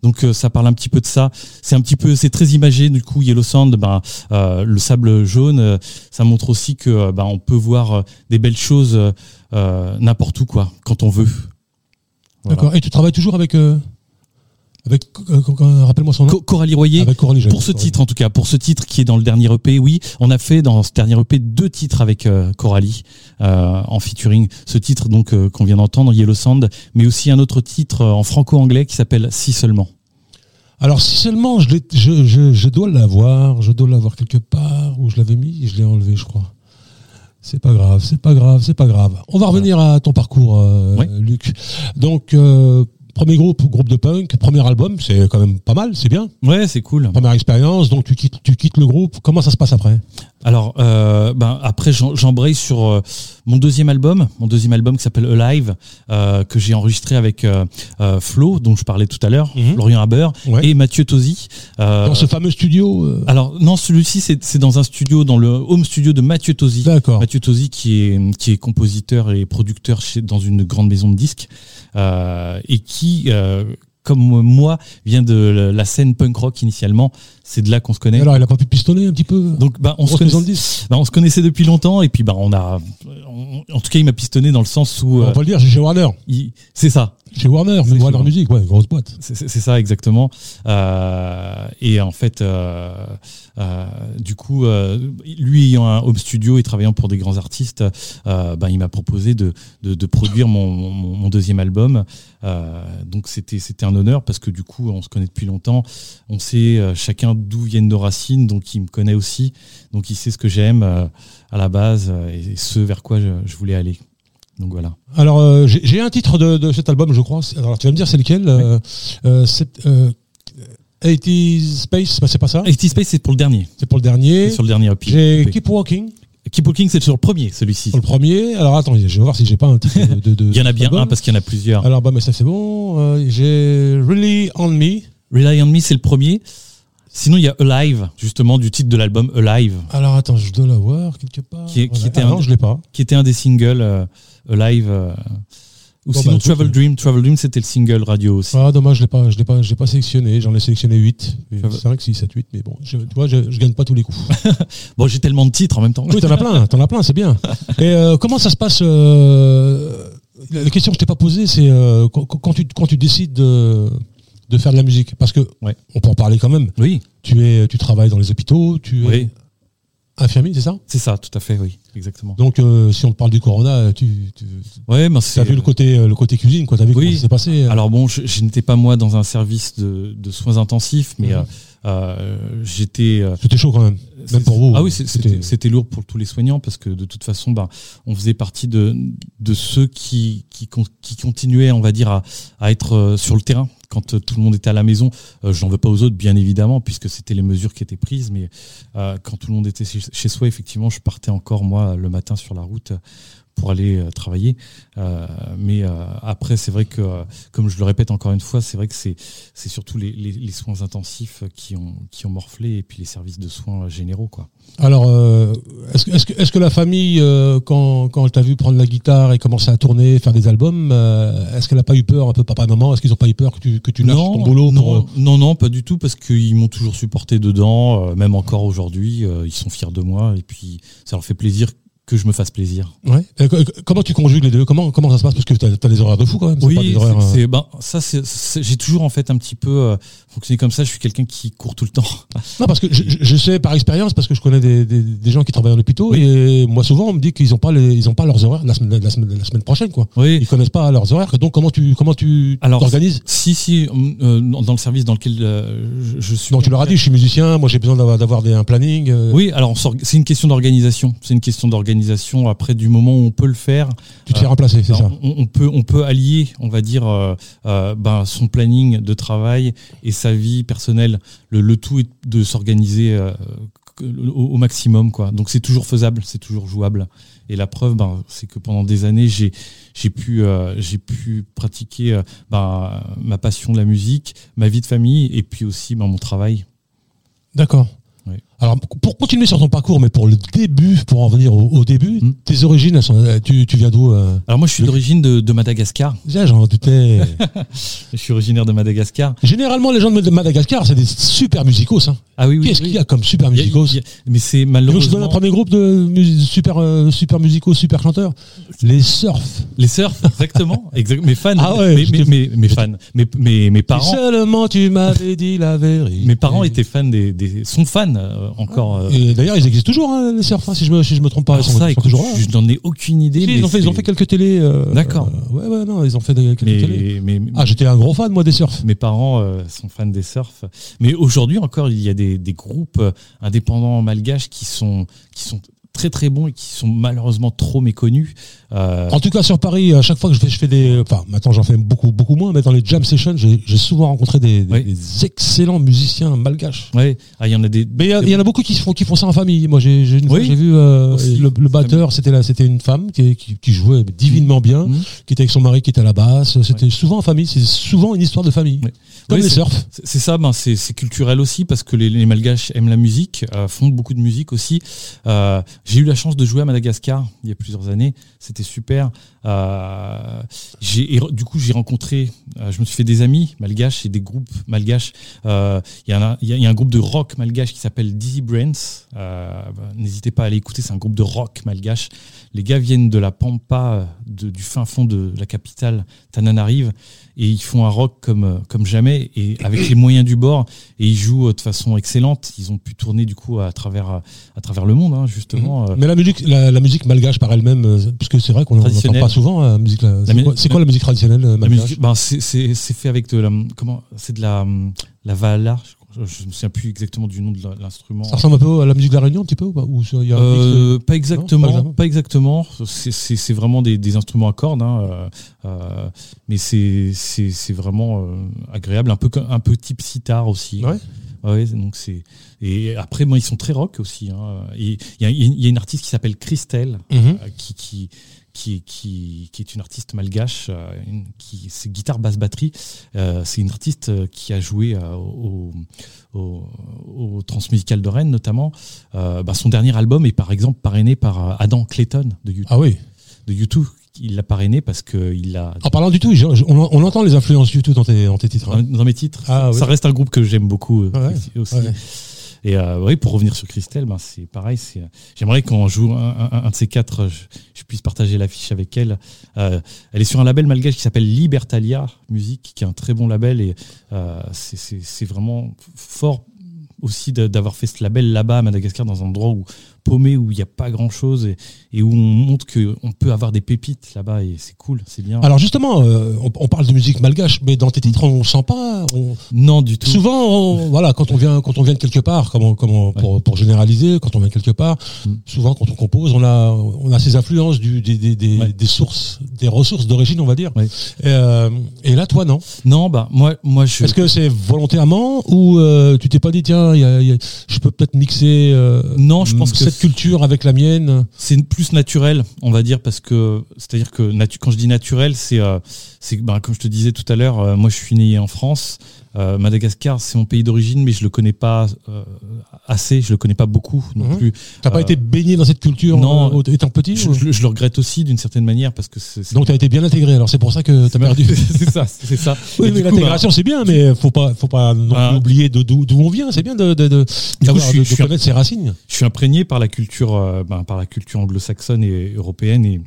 Donc euh, ça parle un petit peu de ça. C'est un petit peu, c'est très imagé. Du coup, Yellow Sand, ben, euh, le sable jaune, euh, ça montre aussi que ben, on peut voir des belles choses n'importe où, quoi, quand on veut. Voilà. D'accord. Et tu travailles toujours avec, euh, avec, rappelle-moi son nom. Coralie Royer. avec Coralie. j'avais Pour ce titre, en tout cas, pour ce titre qui est dans le dernier EP, oui, on a fait dans ce dernier EP deux titres avec euh, Coralie euh, en featuring. Ce titre donc euh, qu'on vient d'entendre, Yellow Sand, mais aussi un autre titre euh, en franco-anglais qui s'appelle Si seulement. Alors si seulement je, l'ai- je, je, je dois l'avoir, je dois l'avoir quelque part où je l'avais mis je l'ai enlevé, je crois. C'est pas grave, c'est pas grave, c'est pas grave. On va revenir à ton parcours, euh. Luc. Donc euh, premier groupe, groupe de punk, premier album, c'est quand même pas mal, c'est bien. Ouais, c'est cool. Première expérience, donc tu quittes, tu quittes le groupe. Comment ça se passe après? Alors, euh, ben après, j'embraye sur euh, mon deuxième album, mon deuxième album qui s'appelle Alive, euh, que j'ai enregistré avec Flo, dont je parlais tout à l'heure, Mhm. Florian Haber Ouais. et Mathieu Tosi. Dans ce fameux studio. alors non, celui-ci c'est c'est dans un studio, dans le home studio de Mathieu Tosi. D'accord. Mathieu Tosi qui est qui est compositeur et producteur chez, dans une grande maison de disques et qui comme moi vient de la scène punk rock initialement. C'est de là qu'on se connaît. Alors il a pas pu pistonner un petit peu. Donc bah, on se disques. bah, on se connaissait depuis longtemps et puis bah on a on- en tout cas il m'a pistonné dans le sens où euh, On va le dire, chez Warner. c'est ça Chez Warner, mais Warner Warner. Music, ouais, grosse boîte. c'est ça exactement. Euh, et en fait euh, euh, du coup lui ayant un home studio et travaillant pour des grands artistes bah, il m'a proposé de, de, de produire mon, mon, mon deuxième album. Donc c'était c'était un honneur parce que du coup on se connaît depuis longtemps. On sait chacun d'où viennent nos racines donc il me connaît aussi. Donc il sait ce que j'aime à la base et ce vers quoi je, je voulais aller donc voilà Alors, euh, j'ai un titre de, de cet album, je crois. Alors, tu vas me dire, c'est lequel euh, euh, c'est, euh, 80s Space, bah, c'est pas ça 80 Space c'est pour le dernier C'est pour le dernier. c'est sur le dernier EP. J'ai EP. Keep Walking, Keep Walking c'est sur le premier celui-ci pour le premier. Alors, attends, je vais voir si j'ai pas un titre de. il y en a bien album. un parce qu'il y en a plusieurs Alors, bah, mais ça, c'est bon. J'ai Really On Me. Rely on Me c'est le premier sinon il y a Alive justement du titre de l'album Alive Alors, attends, je dois l'avoir quelque part. Qui était ah, un- non, je l'ai pas. qui était un des singles Alive euh, ou Bon, sinon bah, Travel Dream Travel Dream c'était le single radio aussi Ah, dommage, je l'ai pas, je l'ai pas, pas sélectionné. J'en ai sélectionné 8. Ça va. 5, 6, 7, 8. Mais bon, je, tu vois, je, je gagne pas tous les coups. bon j'ai tellement de titres en même temps Oui, t'en as plein, t'en as plein, c'est bien. Et euh, comment ça se passe euh, La question que je t'ai pas posée, c'est euh, quand, quand tu quand tu décides de de faire de la musique, parce que Ouais. on peut en parler quand même. oui Tu es, tu travailles dans les hôpitaux, tu es. oui Infirmier, c'est ça C'est ça, tout à fait, oui, exactement. Donc, euh, si on parle du Corona, tu, tu Ouais, ben as vu le côté, euh, le côté cuisine, quoi. T'as vu Oui. comment ça s'est passé euh Alors bon, je, je n'étais pas moi dans un service de, de soins intensifs, mais Mhm. euh, euh, j'étais. euh, C'était chaud quand même, même pour vous. Ah oui, C'était- lourd pour tous les soignants parce que de toute façon, ben, on faisait partie de, de ceux qui, qui, qui continuaient, on va dire, à, à être euh, sur le terrain quand euh, tout le monde était à la maison. Euh, J'en veux pas aux autres, bien évidemment, puisque c'était les mesures qui étaient prises, mais euh, quand tout le monde était chez, soi, effectivement, je partais encore, moi, le matin sur la route pour aller euh, travailler. Euh, mais euh, après, c'est vrai que, comme je le répète encore une fois, c'est vrai que c'est c'est surtout les, les, les soins intensifs qui ont, qui ont morflé et puis les services de soins généraux, quoi. Alors, euh, est-ce que, est-ce que, est-ce que la famille, euh, quand, quand elle t'a vu prendre la guitare et commencer à tourner, faire des albums, euh, est-ce qu'elle n'a pas eu peur, un peu papa et maman? Est-ce qu'ils n'ont pas eu peur que tu, que tu lâches ton boulot non, pour, non, non, pas du tout, parce qu'ils m'ont toujours supporté dedans, euh, même encore aujourd'hui, euh, ils sont fiers de moi, et puis ça leur fait plaisir que je me fasse plaisir. Ouais. Et co- comment tu conjugues les deux? Comment, comment ça se passe? Parce que tu as, des horaires de fou quand même. Oui, c'est- euh, c'est- ben, ça, j'ai toujours en fait un petit peu euh, fonctionné comme ça. Je suis quelqu'un qui court tout le temps. Non, parce que je, sais par expérience, parce que je connais des, des, des gens qui travaillent en hôpitaux, Oui. et moi souvent on me dit qu'ils n'ont pas, les, ils ont pas leurs horaires la semaine, la, semaine, la semaine prochaine. quoi. Oui. Ils connaissent pas leurs horaires. Donc comment tu comment tu t'organises? Si, si, euh, dans le service dans lequel euh, je, je suis. Donc tu leur as dit, je suis musicien, moi j'ai besoin d'avoir, un planning. euh, Oui, alors c'est une question d'organisation. C'est une question d'organisation. Après, du moment où on peut le faire, Tu te fais remplacer, c'est ça Alors, on, on peut, on peut allier, on va dire, euh, euh, ben, son planning de travail et sa vie personnelle. Le, le tout est de s'organiser euh, au, au maximum, quoi. Donc c'est toujours faisable, c'est toujours jouable. Et la preuve, ben, c'est que pendant des années, j'ai j'ai pu euh, j'ai pu pratiquer euh, ben, ma passion de la musique, ma vie de famille et puis aussi ben, mon travail. D'accord. Alors pour continuer sur ton parcours, mais pour le début, pour en venir au, au début, Hmm. tes origines, elles sont, euh, tu, tu viens d'où euh Alors moi, je suis Le- d'origine de, de Madagascar. Déjà, j'en doutais. Je suis originaire de Madagascar. Généralement, les gens de Madagascar, c'est des super musicos. Hein. Ah oui, oui. Qu'est-ce oui. qu'il y a comme super a- musicos y a- Mais c'est que je donne malheureusement un premier groupe de mus- super, euh, super musicaux, super chanteurs Les surfs. Les surfs, exactement. exact, mes fans, Ah ouais, mes, mes, mes, mes fans, mes, mes, mes Si parents, seulement tu m'avais dit la vérité. mes parents étaient fans des, des sont fans euh, encore. euh, Et d'ailleurs, ils existent toujours, hein, les surfs, hein, si, je me, si je me trompe pas. alors ils sont, ça, ils sont toujours là. hein. je n'en ai aucune idée. Si, mais ils, ont fait, ils ont fait quelques télés. euh, D'accord. euh, ouais, ouais, non, ils ont fait des- quelques télés. mais, mais, Ah, j'étais un gros fan, moi, des surfs. mes parents euh, sont fans des surfs. Mais aujourd'hui encore, il y a des, des groupes euh, indépendants malgaches qui sont qui sont très très bons et qui sont malheureusement trop méconnus. Euh, En tout cas, sur Paris, à chaque fois que je fais, je fais des. Enfin, maintenant, j'en fais beaucoup, beaucoup moins, mais dans les jam sessions, j'ai souvent rencontré des, des- Oui. des excellents musiciens malgaches. ouais, ah, il y en a des. Mais il y en a beaucoup qui font, qui font ça en famille. Moi, j'ai Oui. vu euh, le, le batteur, c'était une femme qui, qui, qui jouait divinement bien, Mhm. qui était avec son mari, qui était à la basse. C'était souvent en famille. C'est souvent une histoire de famille, Oui. comme Oui, les c'est- surfs. C'est ça, ben c'est culturel aussi parce que les, les Malgaches aiment la musique, euh, font beaucoup de musique aussi. J'ai eu la chance de jouer à Madagascar il y a plusieurs années, c'était super. Euh, et du coup j'ai rencontré, euh, je me suis fait des amis malgaches et des groupes malgaches. Euh, Il y, a- y y un groupe de rock malgache qui s'appelle Dizzy Brains. Bah, N'hésitez pas à aller écouter, c'est un groupe de rock malgache. Les gars viennent de la pampa, de- du fin fond de la capitale Tananarive et ils font un rock comme comme jamais et avec les moyens du bord et ils jouent de façon excellente. Ils ont pu tourner du coup à travers à travers le monde hein, justement. euh. Mais la musique, la, la musique malgache par elle-même, parce que c'est vrai qu'on n'entend pas souvent la musique. C'est quoi, quoi la musique traditionnelle euh, La musique, ben c'est c'est c'est fait avec de la comment c'est de la la vala. Je, je me souviens plus exactement du nom de l'instrument. Ça ressemble un peu à la musique de la Réunion, un petit peu ou pas? Ou y a Euh, pas exactement, exactement. pas exactement. C'est- vraiment des, des instruments à cordes, hein, euh, euh, mais c'est c'est c'est vraiment euh, agréable, un peu un peu type sitar aussi. Ouais. Ouais, donc c'est et après moi ils sont très rock aussi. hein. Et Il y, y a une artiste qui s'appelle Christelle Mhm. euh, qui, qui, qui, qui, qui est une artiste malgache, euh, une- qui c'est guitare basse batterie. Euh, c'est une artiste euh, qui a joué euh, au, au, au Transmusical de Rennes notamment. Euh, bah, son dernier album est par exemple parrainé par Adam Clayton de U2. Ah oui. De U2. Il l'a parrainé parce qu'il a En parlant du tout, on, on entend les influences du tout dans tes, dans tes titres. dans, hein. dans mes titres. Ah, ça oui. reste un groupe que j'aime beaucoup Ouais, aussi. ouais. Et euh, oui, pour revenir sur Christelle, ben c'est pareil. C'est, j'aimerais qu'on joue un, de ces quatre, je, je puisse partager l'affiche avec elle. Euh, elle est sur un label malgache qui s'appelle Libertalia Musique, qui est un très bon label et euh, c'est, c'est, vraiment fort aussi d'avoir fait ce label là-bas à Madagascar dans un endroit où paumé où il n'y a pas grand chose et, et où on montre qu'on peut avoir des pépites là-bas et c'est cool, c'est bien. Alors justement, euh, on, on parle de musique malgache, mais dans tes titres, on sent pas. on- non, du tout. Souvent, on- voilà, quand on vient, quand on vient de quelque part, comme comme pour, pour généraliser, quand on vient de quelque part, Mm. souvent quand on compose, on a, on a ces influences du, des, des, des, Ouais. des sources, des ressources d'origine, on va dire. Ouais. Et, euh, et là, toi, non? Non, bah moi, moi je. Est-ce que c'est volontairement ou euh, tu t'es pas dit tiens, y a- il y a- je peux peut-être mixer Non, je pense que cette culture avec la mienne. c'est plus naturel, on va dire, parce que c'est-à-dire que quand je dis naturel, c'est euh, c'est bah, comme je te disais tout à l'heure, euh, moi je suis né en France, euh, Madagascar c'est mon pays d'origine, mais je le connais pas euh, assez, je le connais pas beaucoup non Mhm. plus. T'as pas Euh, été baigné dans cette culture non. étant petit Je, je- je le regrette aussi d'une certaine manière parce que c'est Donc t'as été bien intégré. Alors c'est pour ça que t'as perdu. c'est ça, c'est ça. Oui, mais l'intégration c'est bien, mais faut pas, faut pas non plus Ah. oublier d'où d'où on vient. C'est bien de de, de, coup, suis- de- suis connaître ses racines. je suis imprégné par la culture, ben, par la culture anglo-saxonne et européenne et,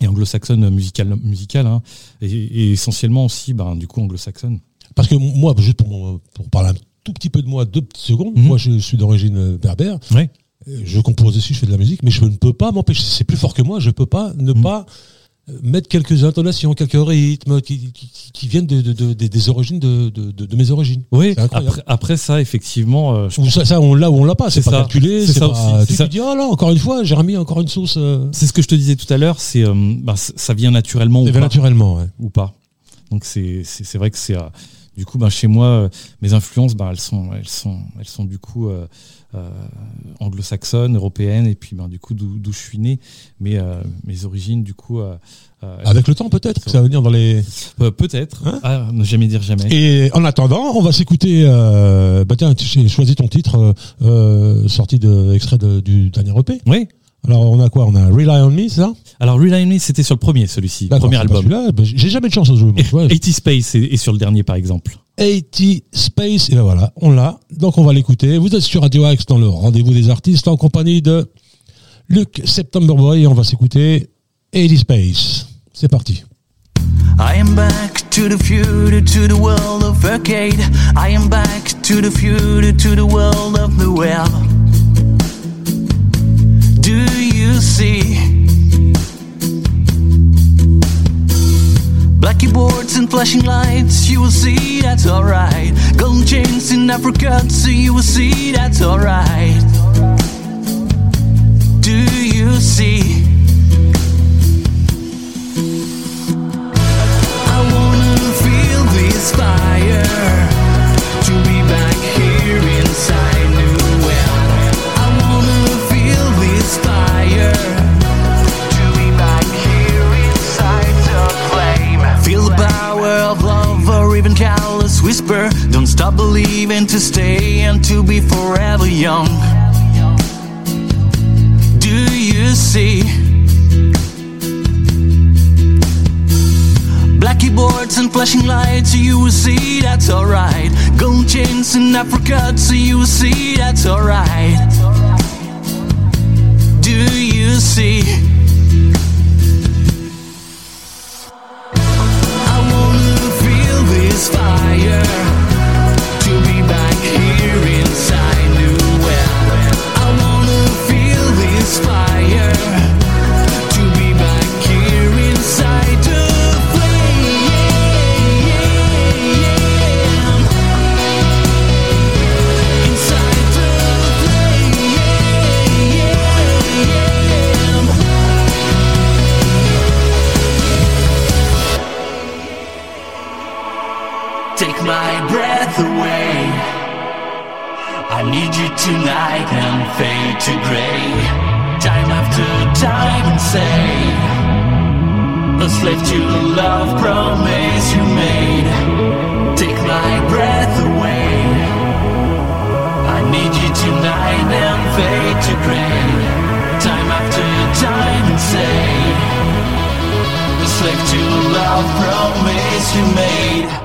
et anglo-saxonne musicale, musicale hein, et, et essentiellement aussi, ben, du coup, anglo-saxonne. Parce que moi, juste pour, pour parler un tout petit peu de moi, deux petites secondes, Mhm. moi je suis d'origine euh, berbère. Euh, Je compose aussi, je fais de la musique, mais je ne peux pas m'empêcher. C'est plus fort que moi. Je peux pas ne Mhm. pas euh, mettre quelques intonations, quelques rythmes qui, qui, qui viennent de, de- de- des- des origines de, mes origines. Oui. Après, après ça, effectivement, euh, je Ou ça, ça, on l'a ou on l'a pas. C'est pas ça. calculé. C'est C'est ça pas. aussi, Tu ça. te dis oh là encore une fois, j'ai remis encore une sauce. Euh, C'est ce que je te disais tout à l'heure, c'est euh, c- ça vient naturellement ou eh pas, naturellement. Ouais. ou pas. Donc c'est c'est c'est vrai que c'est du coup ben, chez moi euh, mes influences ben, elles sont elles sont elles sont du coup euh, euh, anglo-saxonnes, européennes et puis ben du coup d'où je suis né, mais euh, mes origines du coup Avec le temps peut-être ça va venir dans les. peut-être Hein ah, ne jamais dire jamais. Et en attendant, on va s'écouter. Bah tiens, j'ai choisi ton titre sorti de extrait de- du dernier EP. Oui. Alors on a quoi? On a Rely on Me, c'est ça? Alors Rely on Me c'était sur le premier celui-ci, D'accord, premier c'est pas album. celui-là. Bah, j'ai jamais de chance à jouer. moi, tu vois. 80 Space est, est sur le dernier par exemple. 80 Space, et ben voilà, on l'a. Donc on va l'écouter. Vous êtes sur Radio Axe dans le rendez-vous des artistes en compagnie de Luc September Boy et on va s'écouter 80 Space. C'est parti. I am back to the future, to the world of arcade. I am back to the future, to the world of the web. Do you see? Black keyboards and flashing lights, you will see that's alright. Golden chains in Africa, so you will see that's alright. Do you see? I wanna feel this fire stop believing to stay and to be forever young. Do you see? Black keyboards and flashing lights, so you will see that's alright. Gold chains in Africa, so you will see that's alright. Do you see? Tonight and fade to gray. Time after time and say, a slave to love promise you made. Take my breath away. I need you tonight and fade to gray. Time after time and say, a slave to love promise you made.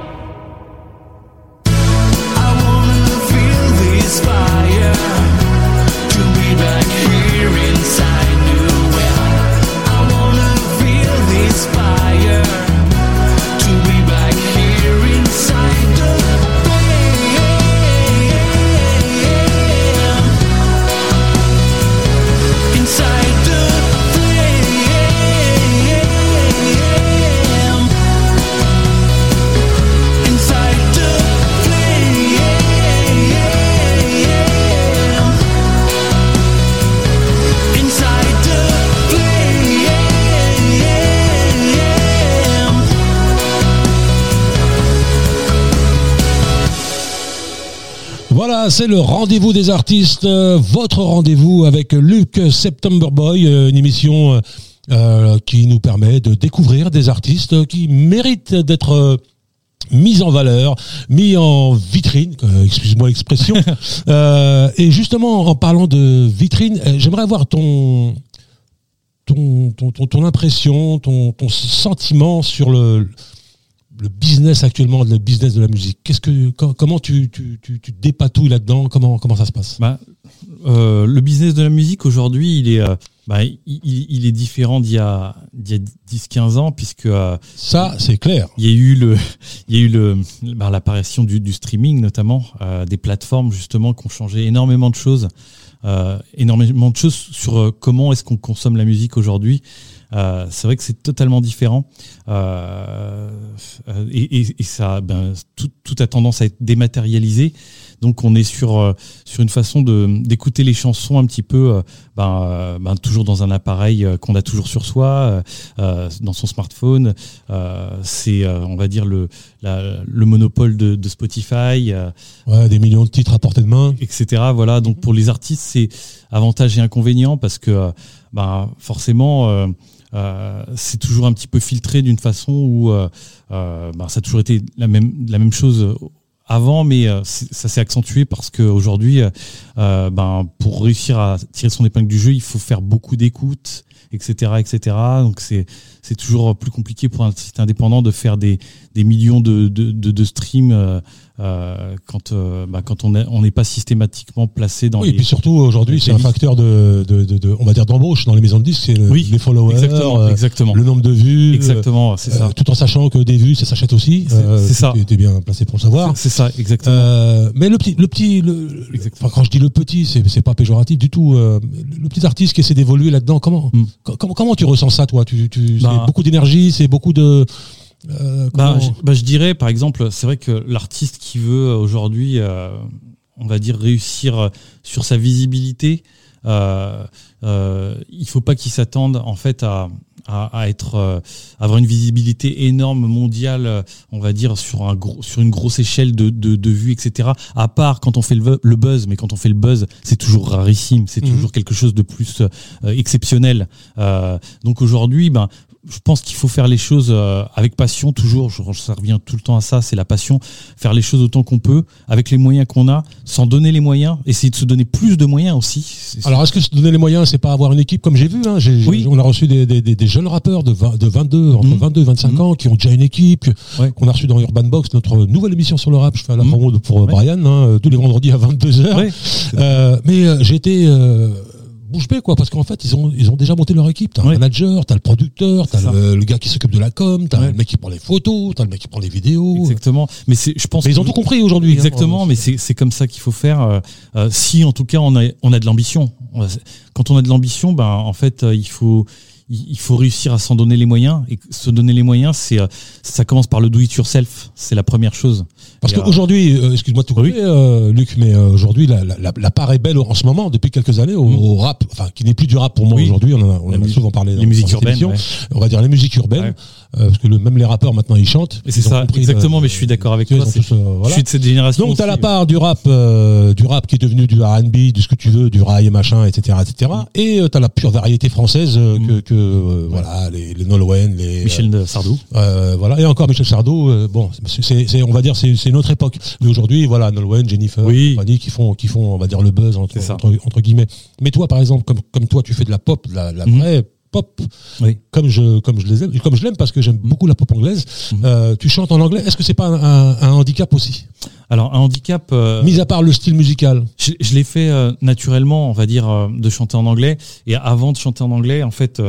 Voilà, c'est le rendez-vous des artistes, euh, votre rendez-vous avec Luc September Boy, euh, une émission euh, qui nous permet de découvrir des artistes qui méritent d'être mis en valeur, mis en vitrine, excuse-moi l'expression. Euh, et justement, en parlant de vitrine, j'aimerais avoir ton ton, ton, ton, ton impression, ton, ton sentiment sur le, le business actuellement, le business de la musique. Qu'est-ce que, co- comment tu, tu, tu, tu dépatouilles là-dedans? Comment, comment ça se passe? Bah, euh, le business de la musique aujourd'hui, il est, euh, bah, il, il- est différent d'il y a, d'il y a 10-15 ans, puisque euh, Ça, c'est clair. il y a eu le, il y a eu le, bah, l'apparition du, du streaming notamment, des plateformes justement qui ont changé énormément de choses, énormément de choses sur comment est-ce qu'on consomme la musique aujourd'hui. Euh, c'est vrai que c'est totalement différent euh, et, et- et ça, ben, tout, tout a tendance à être dématérialisé. Donc on est sur euh, sur une façon d'écouter les chansons un petit peu, ben, ben, toujours dans un appareil qu'on a toujours sur soi, euh, dans son smartphone. C'est on va dire le la- le monopole de, de Spotify. Ouais, des millions de titres à portée de main. etc. Voilà, donc pour les artistes, c'est avantage et inconvénient parce que bah, forcément, euh, c'est toujours un petit peu filtré d'une façon où euh, euh, bah, ça a toujours été la même, la même chose avant, mais euh, ça s'est accentué parce qu'aujourd'hui, euh, ben, pour réussir à tirer son épingle du jeu, il faut faire beaucoup d'écoutes, etc., etc. Donc c'est c'est toujours plus compliqué pour un site indépendant de faire des, des millions de, de, de, de streams euh, quand, euh, bah, quand on est- on n'est pas systématiquement placé dans Oui, et puis surtout aujourd'hui, c'est un facteur de, de, de, de- on va dire d'embauche dans les maisons de disques, c'est le- Oui, les followers, exactement, euh, exactement. le nombre de vues, Exactement, c'est ça. tout en sachant que des vues, ça s'achète aussi. C'est- ça. Tu étais bien placé pour le savoir. C'est ça, exactement. Mais le petit, le petit, le, enfin, quand je dis le petit, c'est c'est pas péjoratif du tout. le petit artiste qui essaie d'évoluer là-dedans, comment, Hmm. co- comment, comment tu ressens ça, toi? Tu, tu, Bah- c'est beaucoup d'énergie, c'est beaucoup de. Euh, Bah, je, bah, je dirais, par exemple, c'est vrai que l'artiste qui veut euh, aujourd'hui, euh, on va dire, réussir sur sa visibilité, euh, euh, il faut pas qu'il s'attende en fait à, à, à être, euh, avoir une visibilité énorme mondiale, on va dire, sur, un gros, sur une grosse échelle de, de, de vues, etc. À part quand on fait le, bu- le buzz, mais quand on fait le buzz, c'est toujours rarissime, c'est Mhm. toujours quelque chose de plus euh, exceptionnel. Euh, donc aujourd'hui, ben, je pense qu'il faut faire les choses euh, avec passion, toujours. Je, ça revient tout le temps à ça, c'est la passion. Faire les choses autant qu'on peut, avec les moyens qu'on a, sans donner les moyens, essayer de se donner plus de moyens aussi. Alors, est-ce que se donner les moyens, c'est pas avoir une équipe comme j'ai vu hein, Oui. On a reçu des, des, des, des jeunes rappeurs de, 20 de 22, entre Mhm. 22 et 25 Mhm. ans, qui ont déjà une équipe, Ouais. qu'on a reçu dans Urban Box, notre nouvelle émission sur le rap. Je fais la Mhm. promo de- pour Ouais. Brian, hein, tous les vendredis à 22h. Ouais. Euh, mais euh, j'ai été euh, bouche bée, quoi, parce qu'en fait, ils ont, ils ont déjà monté leur équipe. T'as un Ouais. manager, t'as le producteur, t'as le, le gars qui s'occupe de la com, t'as Ouais. le mec qui prend les photos, t'as le mec qui prend les vidéos. Exactement. Mais c'est, je pense. Mais ils ont tout compris aujourd'hui. hein. Exactement, mais c'est c'est comme ça qu'il faut faire. euh, euh, si en tout cas on a on a de l'ambition. Quand on a de l'ambition, ben en fait euh, il faut il faut réussir à s'en donner les moyens et se donner les moyens, c'est ça commence par le do it yourself, c'est la première chose. Parce qu'aujourd'hui, euh, excuse-moi de te couper, euh, Luc, mais euh, aujourd'hui, la, la, la- la part est belle en ce moment, depuis quelques années, au, Mm. au rap, enfin, qui n'est plus du rap pour moi Oui. aujourd'hui, on en a, on La en a souvent parlé dans, les musiques dans urbaines. ouais. On va dire les musiques urbaines, Ouais. euh, parce que le, même les rappeurs maintenant ils chantent. Et c'est ça, exactement. euh, mais je suis d'accord avec tu toi. tous, voilà. Je suis de cette génération. Donc t'as la aussi. part du rap, euh, du rap qui est devenu du R&B, du ce que tu veux, du rail et machin, etc., etc. Et euh, t'as la pure variété française euh, Mm. que, que euh, voilà, les, les Nolwenn, les Michel de Sardou. voilà, et encore Michel Sardou. bon, c'est- on va dire, c'est, c'est notre époque. Mais aujourd'hui, voilà, Nolwenn, Jennifer, Oui. compagnie, qui font, qui font, on va dire le buzz entre, guillemets. Mais toi, par exemple, comme, comme toi, tu fais de la pop, de la, la Mhm. vraie pop, Oui. comme je, comme je les aime, comme je l'aime parce que j'aime beaucoup la pop anglaise. Mhm. Euh, tu chantes en anglais. Est-ce que c'est pas un, un- un handicap aussi, Alors un handicap. euh, mis à part le style musical Je, je l'ai fait euh, naturellement, on va dire, de chanter en anglais. Et avant de chanter en anglais, en fait,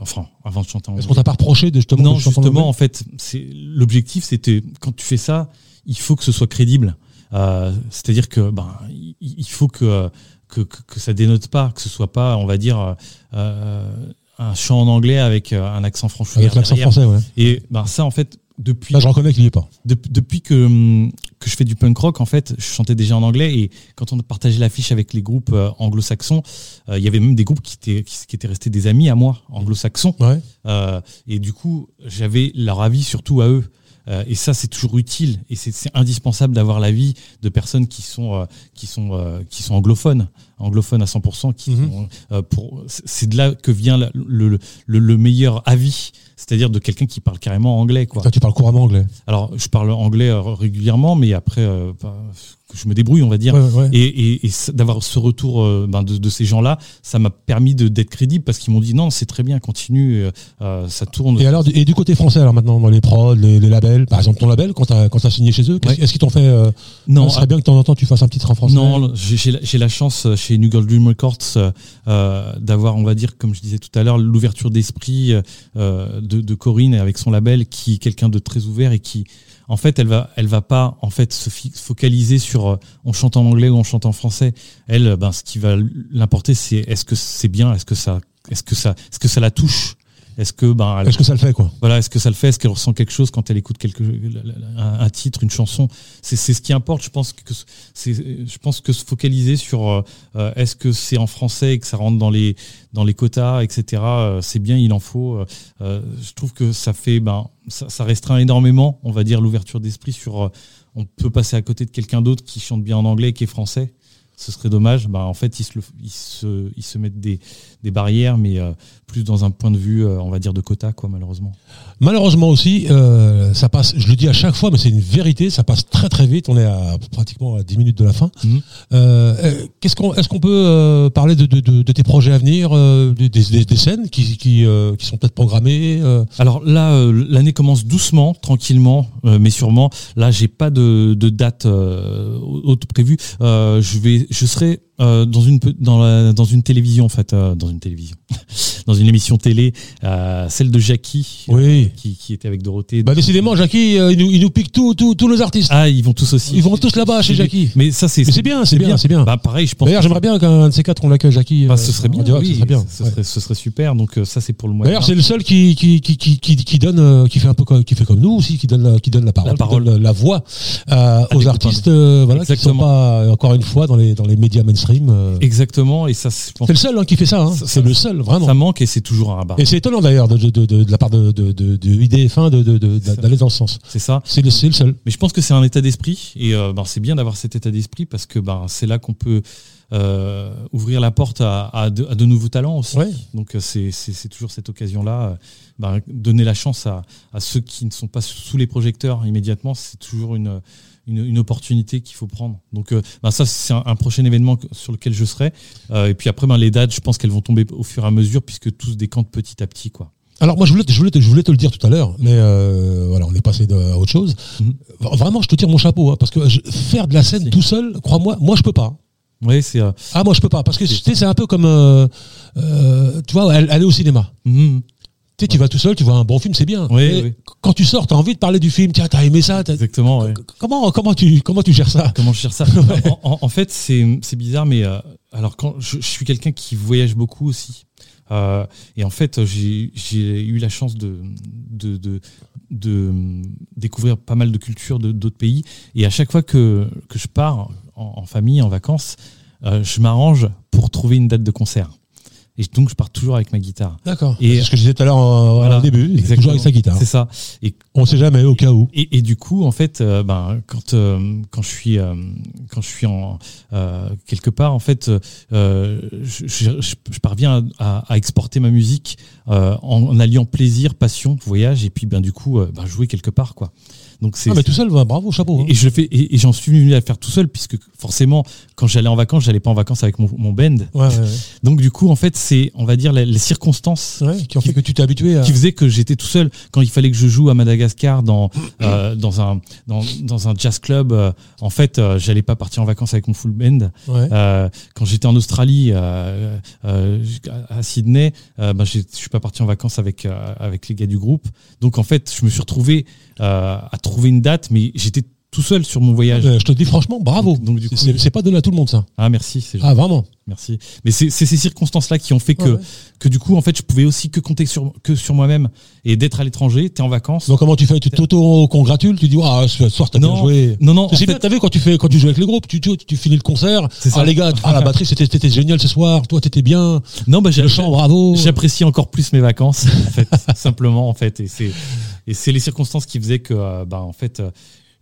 enfin, avant de chanter en Est-ce anglais. qu'on t'a pas reproché de justement Non, de en justement, anglais? en fait, c'est l'objectif, c'était quand tu fais ça, il faut que ce soit crédible. Euh, C'est-à-dire que ben, il, faut que, que que que ça dénote pas, que ce soit pas, on va dire, euh, un chant en anglais avec euh, un accent franchouillard avec l'accent français, ouais. Et ben ça, en fait, depuis Là, je reconnais qu'il est pas. Dep- depuis que, que je fais du punk rock, en fait, je chantais déjà en anglais et quand on a partagé l'affiche avec les groupes euh, anglo-saxons, euh, il y avait même des groupes qui étaient, qui, qui étaient restés des amis à moi, anglo-saxons. Ouais. Euh, et du coup, j'avais leur avis surtout à eux. Euh, et ça, c'est toujours utile. Et c'est indispensable d'avoir l'avis de personnes qui sont euh, euh, qui sont anglophones, anglophones à 100%. Qui Mhm. euh, pour c'est de là que vient la- le, le, le meilleur avis, c'est-à-dire de quelqu'un qui parle carrément anglais, quoi. Toi, tu parles couramment anglais. Alors, je parle anglais euh, régulièrement, mais après, euh, pas- je me débrouille, on va dire. Ouais, ouais. Et, et, et ça- d'avoir ce retour ben, de, de ces gens-là, ça m'a permis de- d'être crédible parce qu'ils m'ont dit non, c'est très bien, continue, euh, ça tourne. Et alors, et du côté français, alors maintenant, dans les prods, les, les labels, par exemple ton label, quand t'as quand t'as signé chez eux, est-ce qu'ils t'ont fait euh, non, Ce serait bien que de temps en temps tu fasses un petit en français. Non, j'ai j'ai la, chance chez New Girl Dream Records euh, euh, d'avoir, on va dire, comme je disais tout à l'heure, l'ouverture d'esprit euh, de, Corinne avec son label, qui est quelqu'un de très ouvert et qui, en fait, elle va, va pas en fait se focaliser sur on chante en anglais ou on chante en français. Elle, ben, ce qui va l'importer, c'est est-ce que c'est bien, est-ce que ça, est-ce que ça, est-ce que ça la touche, est-ce que ben, Est-ce que ça le fait quoi? Voilà, est-ce que ça le fait? Est-ce qu'elle ressent quelque chose quand elle écoute quelque, un, un titre, une chanson? C'est ce qui importe. Je pense que c'est, je pense que se focaliser sur euh, est-ce que c'est en français et que ça rentre dans les dans les quotas, etc. euh, c'est bien, il en faut. euh, je trouve que ça fait, ben, ça, ça restreint énormément, on va dire, l'ouverture d'esprit sur. on peut passer à côté de quelqu'un d'autre qui chante bien en anglais, qui est français. Ce serait dommage. Ben, en fait, ils se, le- ils se, ils se mettent des, des barrières, mais euh, plus dans un point de vue, euh, on va dire, de quota, quoi, malheureusement. Malheureusement aussi, euh, ça passe, je le dis à chaque fois, mais c'est une vérité, ça passe très très vite, on est à pratiquement à 10 minutes de la fin. Mhm. Qu'est-ce qu'on, est-ce qu'on peut parler de, de, de, de tes projets à venir, des, des, des scènes qui, qui, qui sont peut-être programmées Alors là, l'année commence doucement, tranquillement, mais sûrement. Là, j'ai pas de, date haute prévue. Je vais, je serai euh, dans une dans la, dans une télévision en fait, euh, dans une télévision, dans une émission télé, euh, celle de Jackie, Oui. qui, qui était avec Dorothée. Bah décidément, Jackie, il, nous, il nous pique tous tous tous les artistes. ah, ils vont tous aussi. Ils vont tous là-bas chez Jackie. Mais ça, c'est c'est bien, c'est bien, c'est bien. Bah pareil, je pense. D'ailleurs, j'aimerais bien qu'un de ces quatre on l'accueille, Jackie. Bah, ce serait bien. Oui, ce serait bien. Ce, ouais. serait, ce serait super. Donc ça, c'est pour le mois. D'ailleurs, c'est le seul qui qui, qui, qui, qui, donne, qui fait un peu comme, qui fait comme nous aussi, qui donne la, qui donne la parole, La parole. donne la, voix aux artistes, voilà, qui sont pas encore une fois dans les dans les médias mainstream. Euh. Exactement. Et ça, C'est le seul hein, qui fait ça. Hein. Ça- C'est le seul, vraiment. ça manque et c'est toujours un rabat. Et c'est étonnant d'ailleurs de, de, de, de, de la part de, de, de, de IDF1 de, de, de, Ça. d'aller dans ce sens. C'est ça. C'est le, seul. Mais je pense que c'est un état d'esprit et euh, ben, c'est bien d'avoir cet état d'esprit parce que ben, c'est là qu'on peut euh, ouvrir la porte à, à de, à de nouveaux talents aussi. Ouais. Donc c'est toujours cette occasion-là, ben, donner la chance à, à ceux qui ne sont pas sous les projecteurs immédiatement, c'est toujours une, une, une opportunité qu'il faut prendre. Donc euh, ben, ça c'est un, un prochain événement sur lequel je serai. Euh, et puis après ben, les dates, je pense qu'elles vont tomber au fur et à mesure puisque tout se décante petit à petit. quoi. Alors moi je voulais, te- je voulais, te, je voulais te le dire tout à l'heure, mais euh, voilà, on est passé de, à autre chose. Mhm. Vraiment, je te tire mon chapeau, hein, parce que je- faire de la scène tout seul, crois-moi, moi je peux pas. Ouais, c'est euh, Ah moi je peux pas, parce que tu sais, c'est un peu comme, euh, euh, tu vois, aller aller au cinéma. mhm. Tu sais, tu vas tout seul, tu vois un bon film, c'est bien. Oui, Mais oui. Quand tu sors, t'as envie de parler du film. Tiens, t'as aimé ça. exactement. ouais. Comment, comment tu, comment tu gères ça? Comment je gère ça? En, en- en fait, c'est bizarre, mais euh, alors quand je, je suis quelqu'un qui voyage beaucoup aussi, euh, et en fait, j'ai eu la chance de de, de de découvrir pas mal de cultures d'autres pays, et à chaque fois que que je pars en, en famille, en vacances, euh, je m'arrange pour trouver une date de concert. Et donc, je pars toujours avec ma guitare. D'accord. Et- C'est ce que je disais tout à l'heure euh, Voilà, au début. il est Exactement. Toujours avec sa guitare. C'est ça. Et On sait jamais, au cas où. et, et du coup, en fait, euh, ben, quand, euh, quand je suis, quand je suis en, euh, quelque part, en fait, je, je- je- je parviens à, exporter ma musique en, en alliant plaisir, passion, voyage, et puis ben, du coup, ben, jouer quelque part. quoi. Donc c'est Ah, mais tout seul, bah, bravo, chapeau. hein. et je fais et, et j'en suis venu à le faire tout seul puisque forcément quand j'allais en vacances j'allais pas en vacances avec mon, mon band Ouais, ouais, donc du coup en fait c'est on va dire les, les circonstances qui ont fait que tu t'es habitué à. qui faisait que j'étais tout seul quand il fallait que je joue à Madagascar dans euh, dans un dans, dans un jazz club euh, en fait euh, j'allais pas partir en vacances avec mon full band. Euh, quand j'étais en Australie à Sydney ben, j'ai- je suis pas parti en vacances avec avec les gars du groupe donc en fait je me suis retrouvé à trouver une date mais j'étais tout seul sur mon voyage Euh, je te dis franchement, bravo. Donc, du coup, C'est- pas donné à tout le monde ça. ah merci Ah vraiment. Merci. Mais c'est ces circonstances-là qui ont fait que, ouais. que du coup, en fait, je pouvais aussi que compter sur, que sur moi-même et d'être à l'étranger, t'es en vacances. Donc comment tu fais? Tu t'auto-congratules Tu dis ah ce soir t'as bien joué. non, non, C'est fait- bien. T'as vu quand tu fais quand tu joues avec les groupes, tu tu, tu finis le concert. C'est ça. Ah les gars, ah la batterie c'était c'était génial ce soir. Toi t'étais bien. non, bah, j'ai- Le chant bravo. J'apprécie encore plus mes vacances, en fait, simplement, en fait. Et c'est, Et c'est les circonstances qui faisaient que, euh, bah, en fait, euh,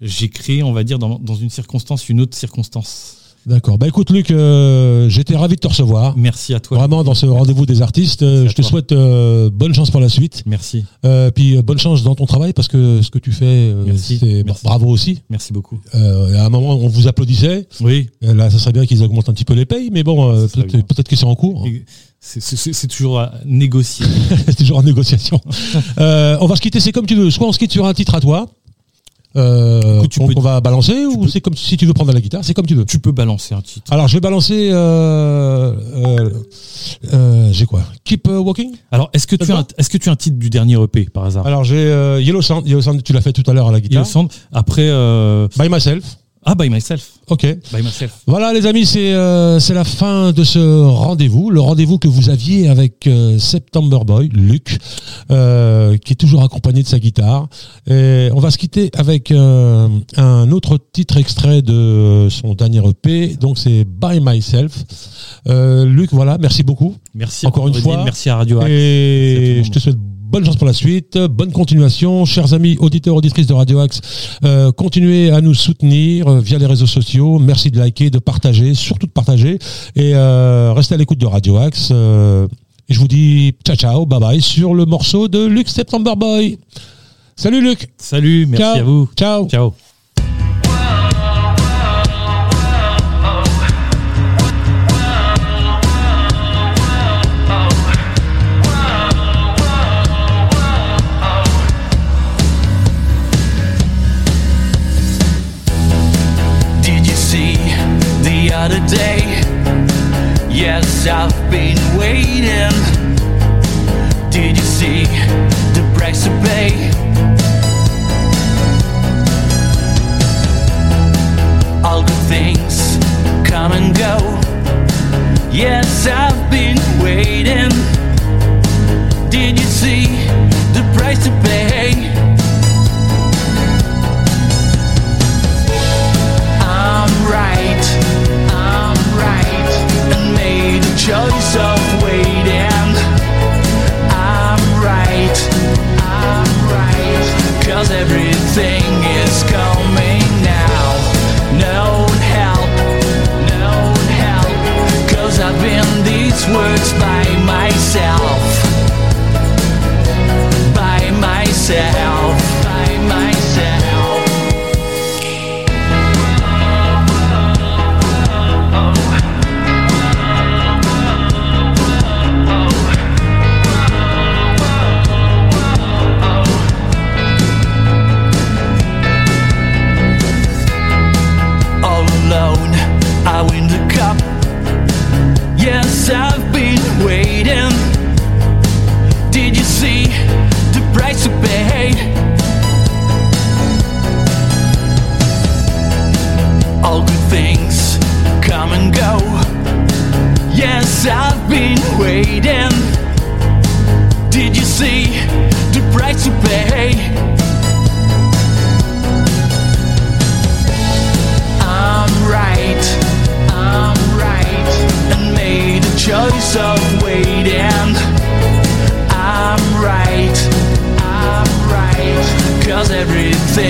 j'ai créé, on va dire, dans, dans une circonstance, une autre circonstance. D'accord. Bah écoute Luc, euh, j'étais ravi de te recevoir. Merci à toi. Vraiment dans ce rendez-vous des artistes. Euh, je te toi. souhaite euh, bonne chance pour la suite. Merci. Euh, puis bonne chance dans ton travail parce que ce que tu fais, euh, c'est bravo aussi. Merci beaucoup. Euh, à un moment, on vous applaudissait. Oui. Là, ça serait bien qu'ils augmentent un petit peu les payes, mais bon, euh, peut-être que c'est en cours. Et C'est toujours à négocier. c'est toujours en négociation. Euh, on va se quitter, c'est comme tu veux. Soit on se quitte sur un titre à toi. Euh, qu'on peux- va balancer ou peux- c'est comme si tu veux prendre la guitare, c'est comme tu veux. tu peux balancer un titre. Alors je vais balancer. Euh, euh, euh, j'ai quoi? Keep uh, Walking? Alors, est-ce que, tu as un- est-ce que tu as un titre du dernier EP par hasard? Alors j'ai euh, Yellow Sand. Yellow Sand, tu l'as fait tout à l'heure à la guitare. me semble. Après, euh, By myself. Ah, By Myself. Ok. By Myself. Voilà les amis, c'est euh, c'est la fin de ce rendez-vous, le rendez-vous que vous aviez avec euh, September Boy, Luc, euh, qui est toujours accompagné de sa guitare. Et on va se quitter avec euh, un autre titre extrait de son dernier EP, donc c'est By Myself. Euh, Luc, voilà, merci beaucoup. Merci Encore une fois. Merci à Radio Axe. À Et je te souhaite bonne chance pour la suite, bonne continuation. Chers amis auditeurs, auditrices de Radio Axe, euh, continuez à nous soutenir euh, via les réseaux sociaux. Merci de liker, de partager, surtout de partager. Et euh, restez à l'écoute de Radio Axe. euh, et je vous dis ciao ciao, bye bye sur le morceau de Luc September Boy. Salut Luc. Salut, merci Ciao. à vous. Ciao. Ciao.